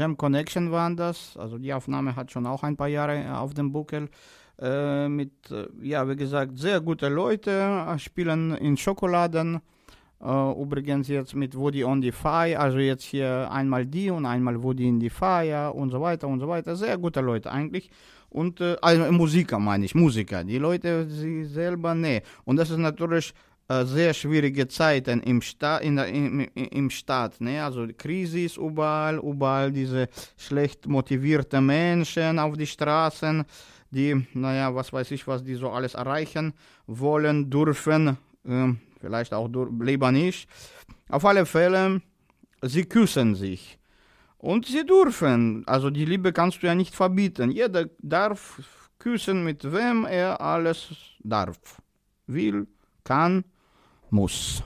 Jam Connection waren das. Also die Aufnahme hat schon auch ein paar Jahre äh, auf dem Buckel. Äh, mit, äh, ja, wie gesagt, sehr gute Leute, äh, spielen in Schokoladen. Äh, übrigens jetzt mit Woody on the Fire, also jetzt hier einmal die und einmal Woody in the Fire und so weiter und so weiter. Sehr gute Leute eigentlich. Und äh, also Musiker meine ich, Musiker. Die Leute, sie selber, nee. Und das ist natürlich sehr schwierige Zeiten im, Sta in der, im, im, Staat. Ne? Also die Krise ist überall, überall diese schlecht motivierte Menschen auf die Straßen, die, naja, was weiß ich, was die so alles erreichen wollen, dürfen, ähm, vielleicht auch lieber nicht. Auf alle Fälle, sie küssen sich. Und sie dürfen, also die Liebe kannst du ja nicht verbieten. Jeder darf küssen, mit wem er alles darf. Will, kann, muss.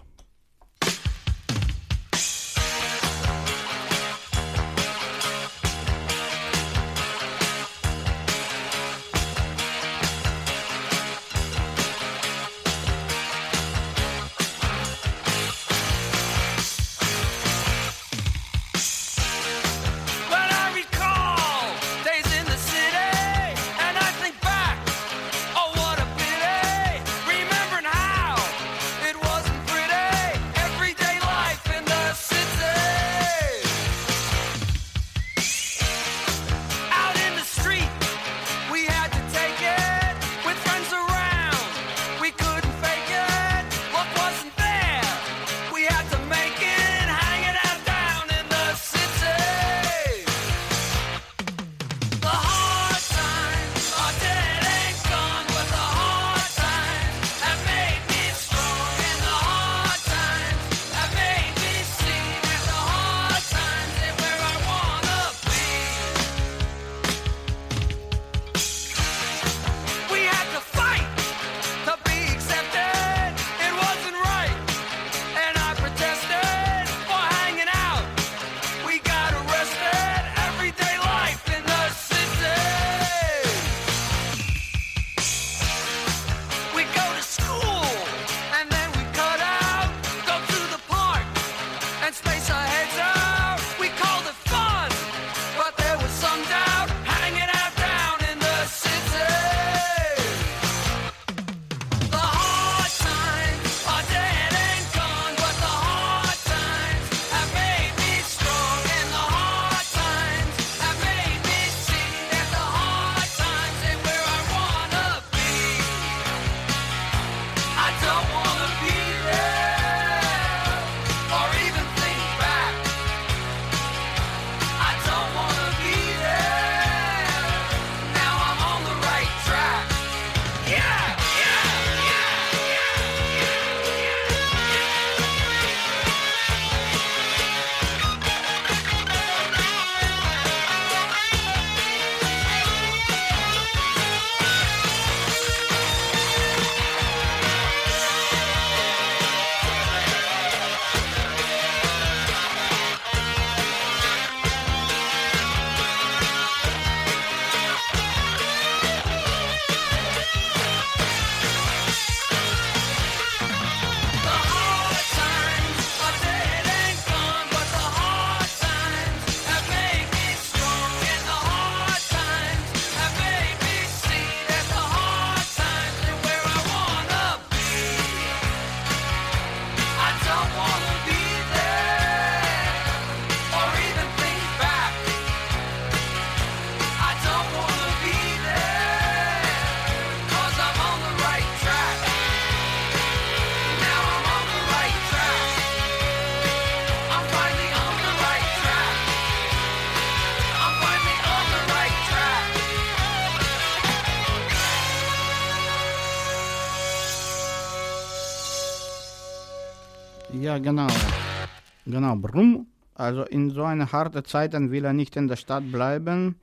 Also in so eine harte Zeiten will er nicht in der Stadt bleiben.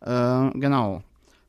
Äh, genau.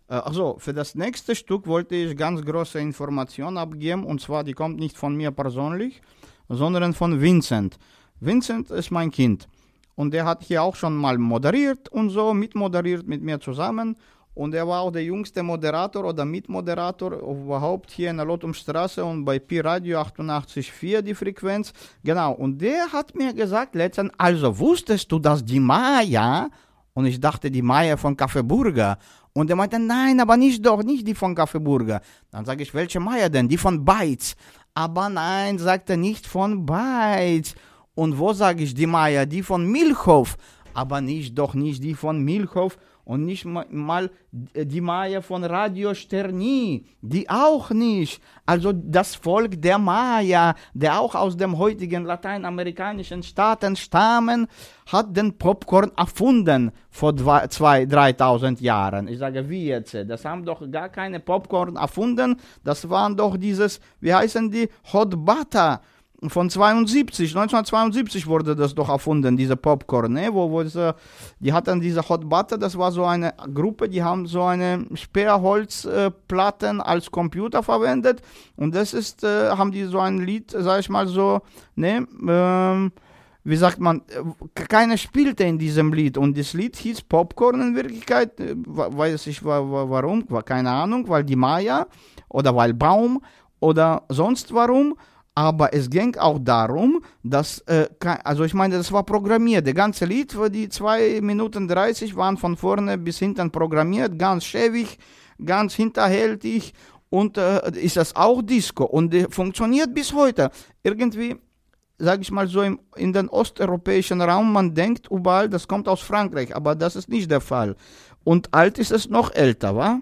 Also für das nächste Stück wollte ich ganz große Information abgeben und zwar die kommt nicht von mir persönlich, sondern von Vincent. Vincent ist mein Kind und der hat hier auch schon mal moderiert und so mitmoderiert mit mir zusammen und er war auch der jüngste Moderator oder Mitmoderator überhaupt hier in der Lotumstraße und bei Pi Radio 88.4 die Frequenz. Genau, und der hat mir gesagt letztens, also wusstest du, dass die Maya, und ich dachte die Maya von Kaffeeburger, und er meinte, nein, aber nicht doch, nicht die von Kaffeeburger. Dann sage ich, welche Maya denn? Die von Beitz. Aber nein, sagt er, nicht von Beitz. Und wo sage ich die Maya? Die von Milchhof. Aber nicht, doch nicht die von Milchhof und nicht ma- mal die Maya von Radio Sterni, die auch nicht. Also das Volk der Maya, der auch aus dem heutigen lateinamerikanischen Staaten stammen, hat den Popcorn erfunden vor zwei, zwei 3000 Jahren. Ich sage, wie jetzt? Das haben doch gar keine Popcorn erfunden. Das waren doch dieses, wie heißen die, Hot Butter von 72, 1972 wurde das doch erfunden, diese Popcorn, ne? wo, wo es, äh, die hatten diese Hot Butter, das war so eine Gruppe, die haben so eine Sperrholzplatten äh, als Computer verwendet. Und das ist, äh, haben die so ein Lied, sag ich mal so, ne, ähm, wie sagt man, äh, keiner spielte in diesem Lied. Und das Lied hieß Popcorn in Wirklichkeit, äh, weiß ich wa- wa- warum, war keine Ahnung, weil die Maya oder weil Baum oder sonst warum, aber es ging auch darum, dass, äh, also ich meine, das war programmiert, das ganze Lied, die 2 Minuten 30 waren von vorne bis hinten programmiert, ganz schäbig, ganz hinterhältig und äh, ist das auch Disco und äh, funktioniert bis heute. Irgendwie sage ich mal so, im, in den osteuropäischen Raum, man denkt überall, das kommt aus Frankreich, aber das ist nicht der Fall. Und alt ist es noch älter, wa?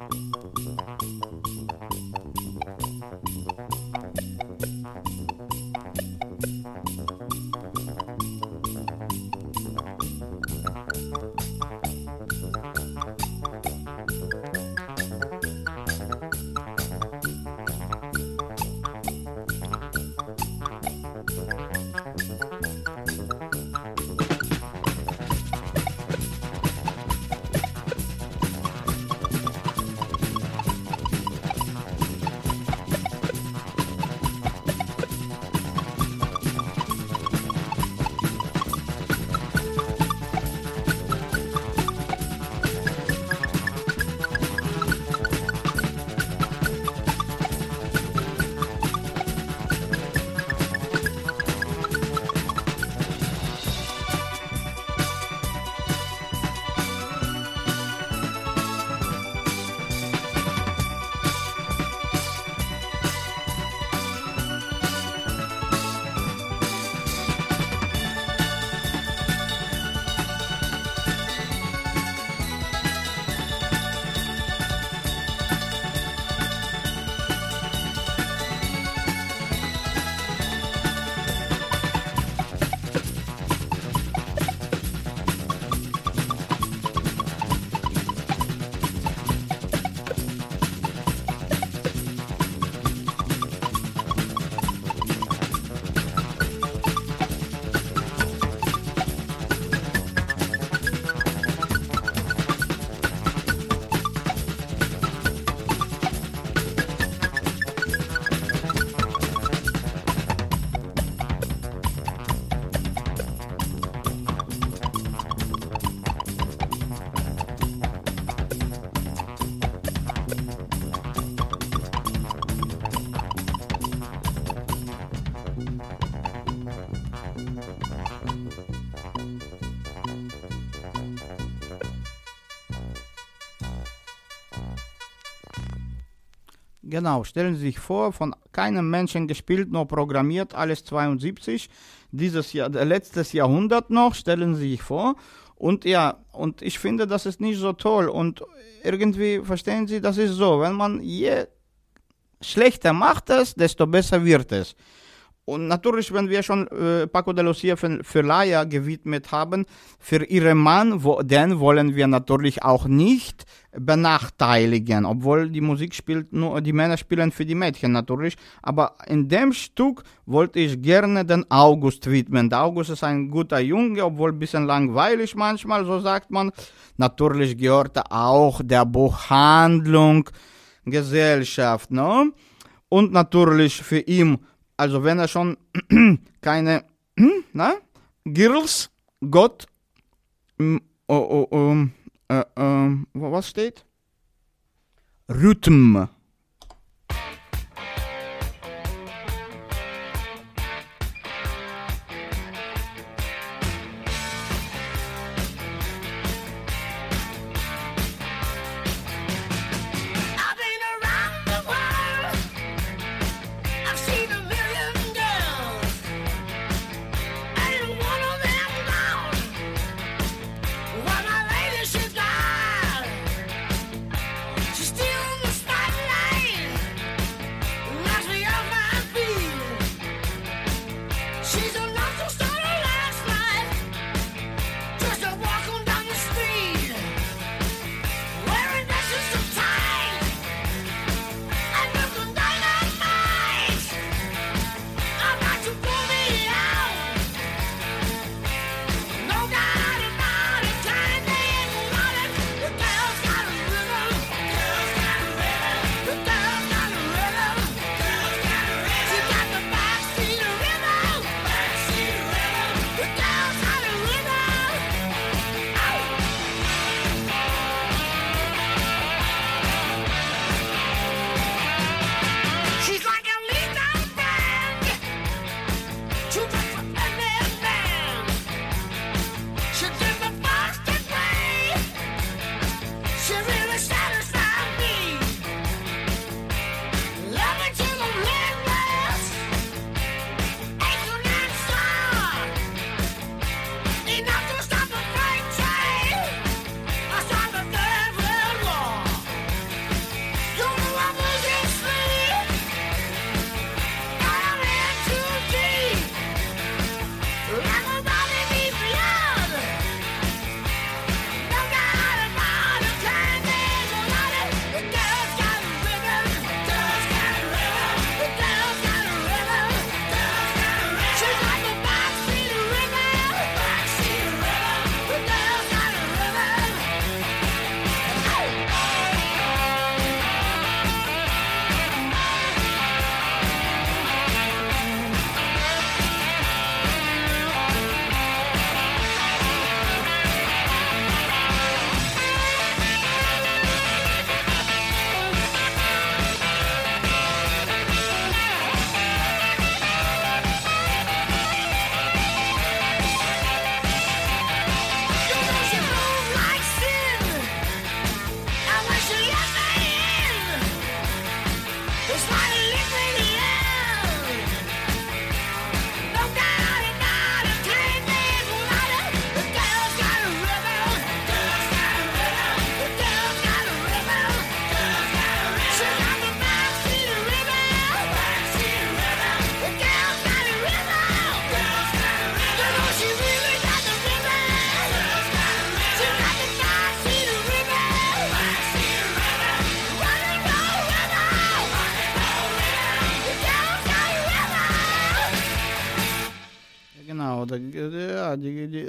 Genau, stellen Sie sich vor, von keinem Menschen gespielt, nur programmiert, alles 72. Dieses Jahr, äh, letztes Jahrhundert noch, stellen Sie sich vor. Und ja, und ich finde, das ist nicht so toll. Und irgendwie, verstehen Sie, das ist so, wenn man je schlechter macht es, desto besser wird es. Und natürlich, wenn wir schon äh, Paco de Lucia für, für Laia gewidmet haben, für ihren Mann, wo, den wollen wir natürlich auch nicht benachteiligen, obwohl die Musik spielt nur, die Männer spielen für die Mädchen natürlich, aber in dem Stück wollte ich gerne den August widmen. Der August ist ein guter Junge, obwohl ein bisschen langweilig manchmal, so sagt man. Natürlich gehörte auch der Buchhandlung, Gesellschaft, ne? Und natürlich für ihn, also wenn er schon <clears throat> keine, na, Girls, Gott, mm, oh, oh, äh, ähm, wo- was steht? Rhythm.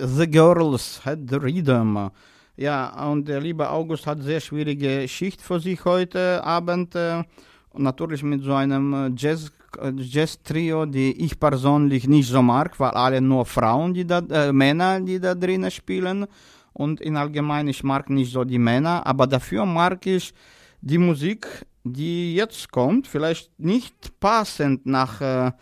The Girls had the rhythm. Ja, und der liebe August hat sehr schwierige Schicht für sich heute Abend. äh, natürlich mit so einem äh, Jazz, äh, Jazz-Trio, die ich persönlich nicht so mag, weil alle nur Frauen, die da, äh, Männer, die da drinnen spielen. Und in allgemein, ich mag nicht so die Männer, aber dafür mag ich die Musik, die jetzt kommt, vielleicht nicht passend nach äh,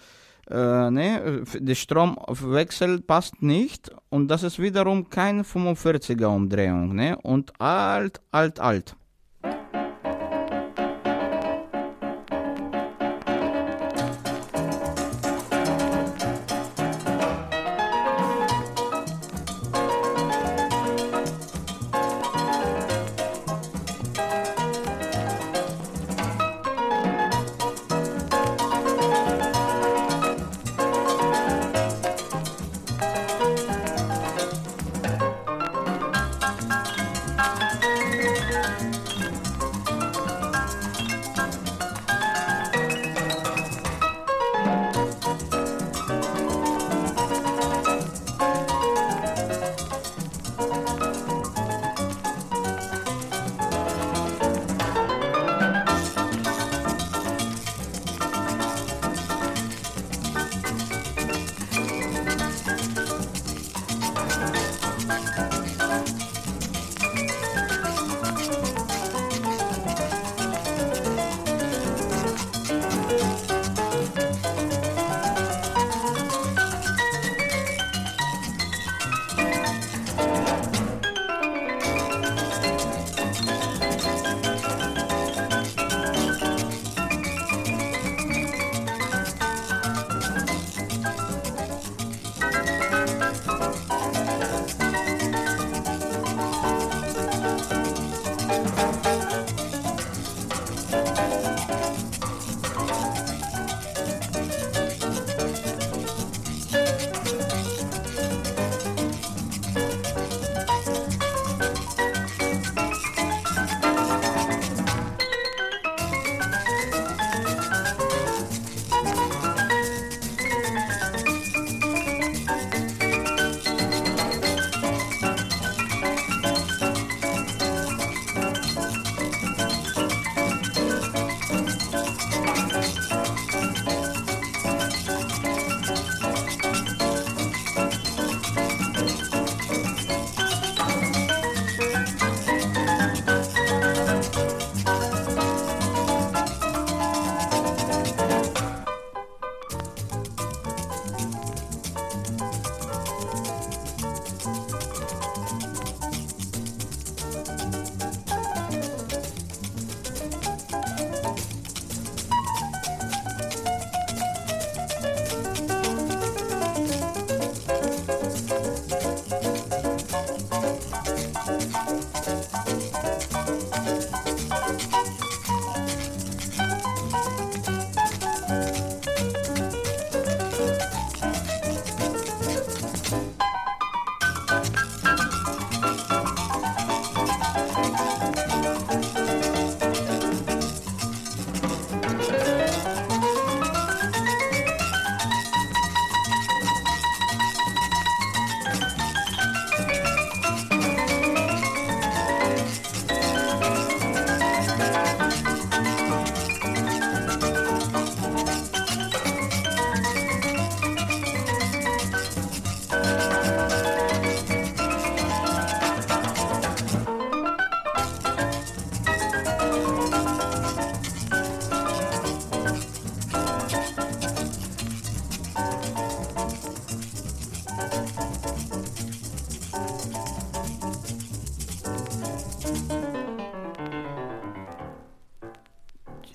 äh, ne, der Stromwechsel passt nicht und das ist wiederum keine 45er Umdrehung, ne, und alt, alt, alt.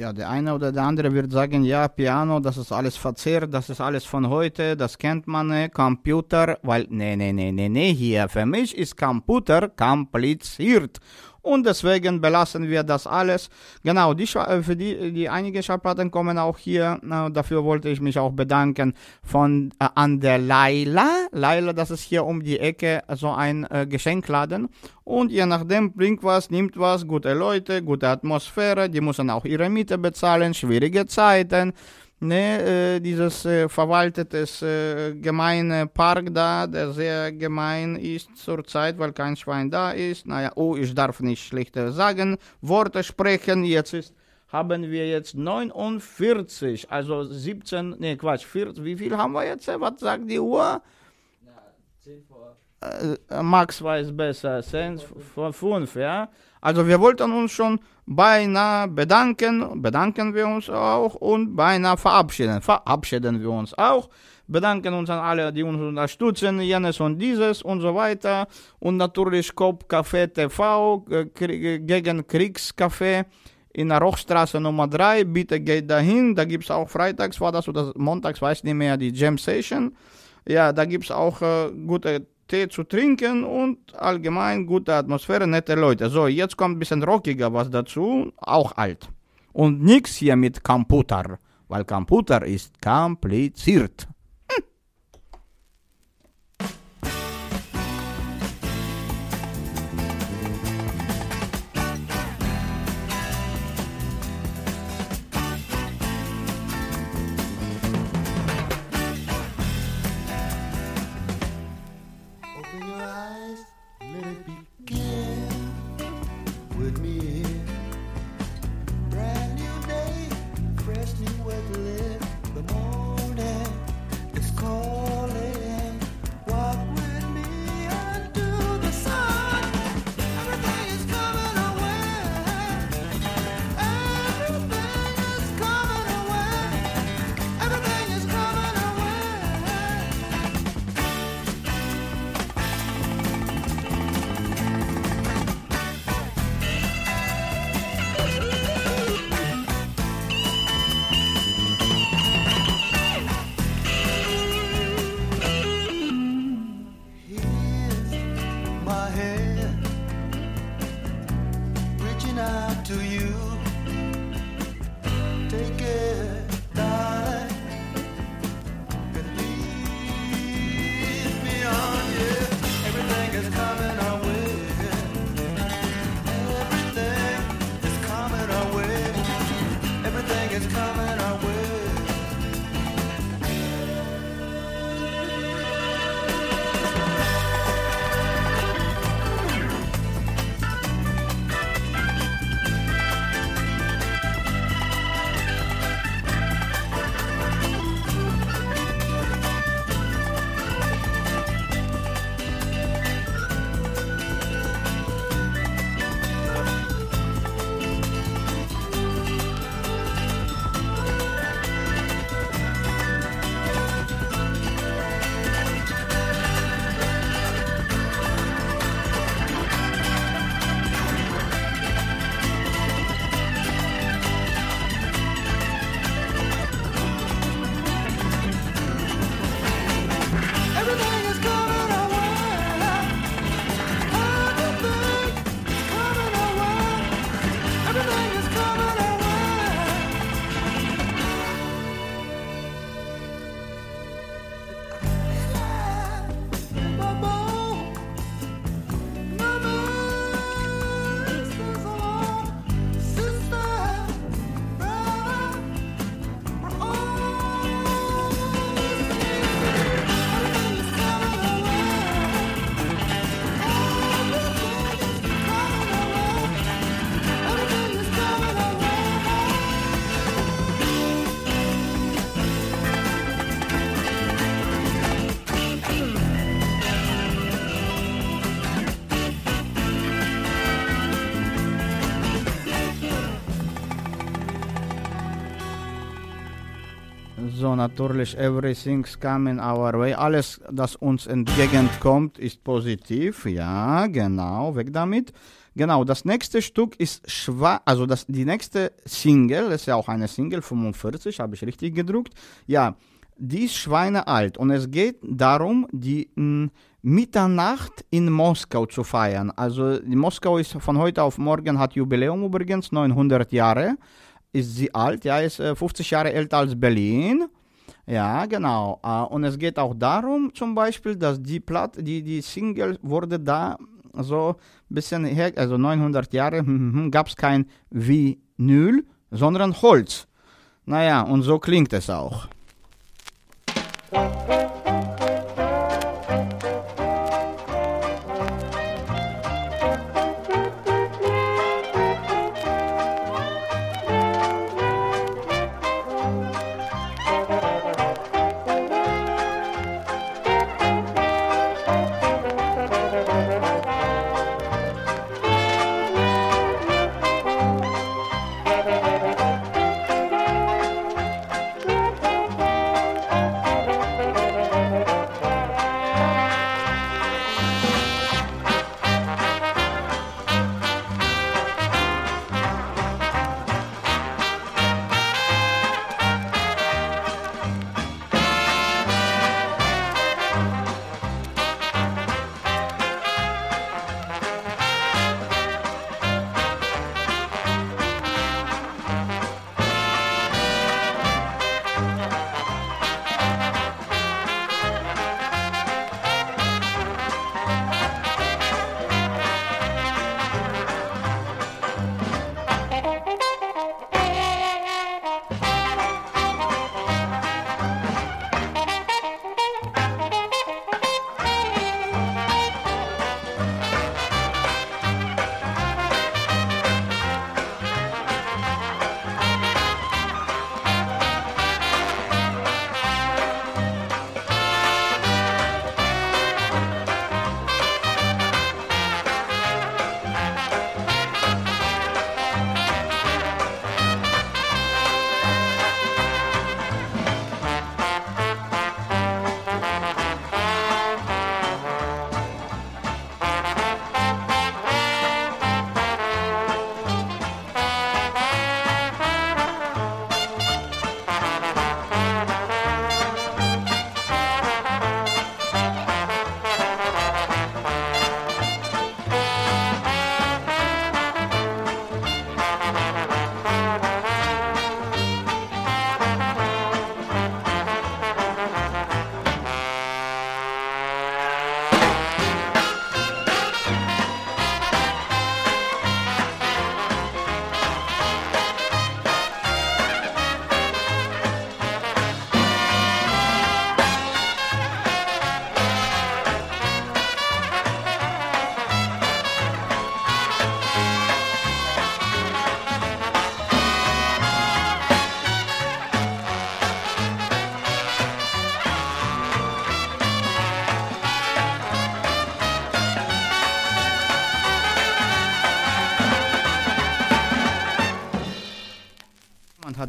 Ja, der eine oder der andere wird sagen, ja, Piano, das ist alles verzerrt, das ist alles von heute, das kennt man, ne, Computer, weil, nee, nee, nee, nee, nee, hier, für mich ist Computer kompliziert. Und deswegen belassen wir das alles. Genau, die, äh, für die, die einige Schallplatten kommen auch hier. Dafür wollte ich mich auch bedanken von äh, an der Laila. Laila, das ist hier um die Ecke so ein äh, Geschenkladen. Und je nachdem bringt was, nimmt was, gute Leute, gute Atmosphäre. Die müssen auch ihre Miete bezahlen, schwierige Zeiten. Ne, äh, dieses äh, verwaltetes äh, gemeine Park da, der sehr gemein ist zurzeit, weil kein Schwein da ist. Naja, oh, ich darf nicht schlechte sagen, Worte sprechen. Jetzt ist, haben wir jetzt 49, also 17, ne Quatsch, 40, wie viel haben wir jetzt? Was sagt die Uhr? Äh, Max weiß besser, 10 vor 5, ja. Also wir wollten uns schon beinahe bedanken, bedanken wir uns auch und beinahe verabschieden. Verabschieden wir uns auch. Bedanken uns an alle, die uns unterstützen, jenes und dieses und so weiter. Und natürlich Kopf Café TV äh, Krie- gegen Kriegscafé in der Rochstraße Nummer 3. Bitte geht dahin. Da gibt es auch freitags, war das oder montags, weiß nicht mehr, die Jam Session. Ja, da gibt es auch äh, gute Tee zu trinken und allgemein gute Atmosphäre, nette Leute. So, jetzt kommt ein bisschen rockiger was dazu, auch alt. Und nix hier mit Computer, weil Computer ist kompliziert. Natürlich, everything's coming our way. Alles, das uns entgegenkommt, ist positiv. Ja, genau, weg damit. Genau, das nächste Stück ist Schwa also das, die nächste Single, ist ja auch eine Single, 45, habe ich richtig gedruckt. Ja, die ist schweinealt und es geht darum, die mh, Mitternacht in Moskau zu feiern. Also Moskau ist von heute auf morgen, hat Jubiläum übrigens, 900 Jahre ist sie alt, ja, ist äh, 50 Jahre älter als Berlin. Ja, genau. Äh, Und es geht auch darum, zum Beispiel, dass die Platte, die, die Single wurde da so ein bisschen her, also 900 Jahre, gab es kein Vinyl, sondern Holz. Naja, und so klingt es auch.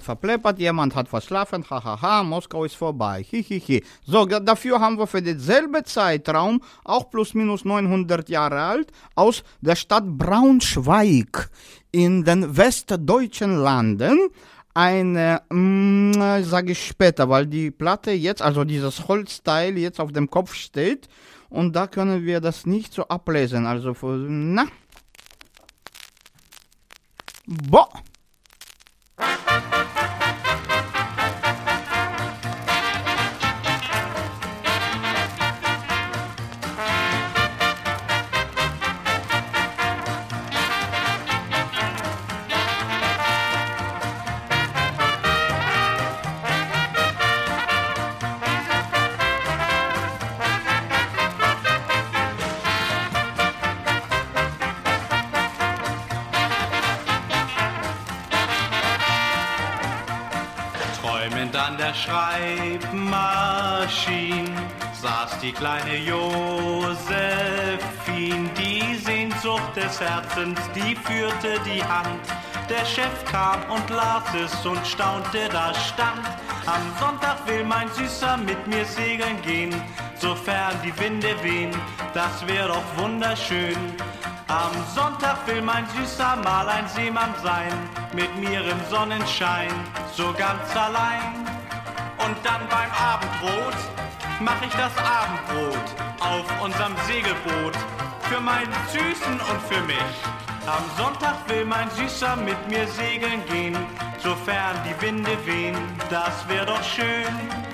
Verpleppert, jemand hat verschlafen, hahaha, Moskau ist vorbei, hihihi. So, dafür haben wir für denselben Zeitraum, auch plus minus 900 Jahre alt, aus der Stadt Braunschweig in den westdeutschen Landen eine, mm, sage ich später, weil die Platte jetzt, also dieses Holzteil jetzt auf dem Kopf steht und da können wir das nicht so ablesen. Also, na. Boah. Schreibmaschine saß die kleine Josephine. Die Sehnsucht des Herzens, die führte die Hand Der Chef kam und las es und staunte, da stand. Am Sonntag will mein Süßer mit mir segeln gehen, sofern die Winde wehen, das wäre doch wunderschön. Am Sonntag will mein Süßer mal ein Seemann sein, mit mir im Sonnenschein, so ganz allein. Und dann beim Abendbrot mach ich das Abendbrot auf unserem Segelboot für meinen Süßen und für mich. Am Sonntag will mein Süßer mit mir segeln gehen, sofern die Winde wehen, das wär doch schön.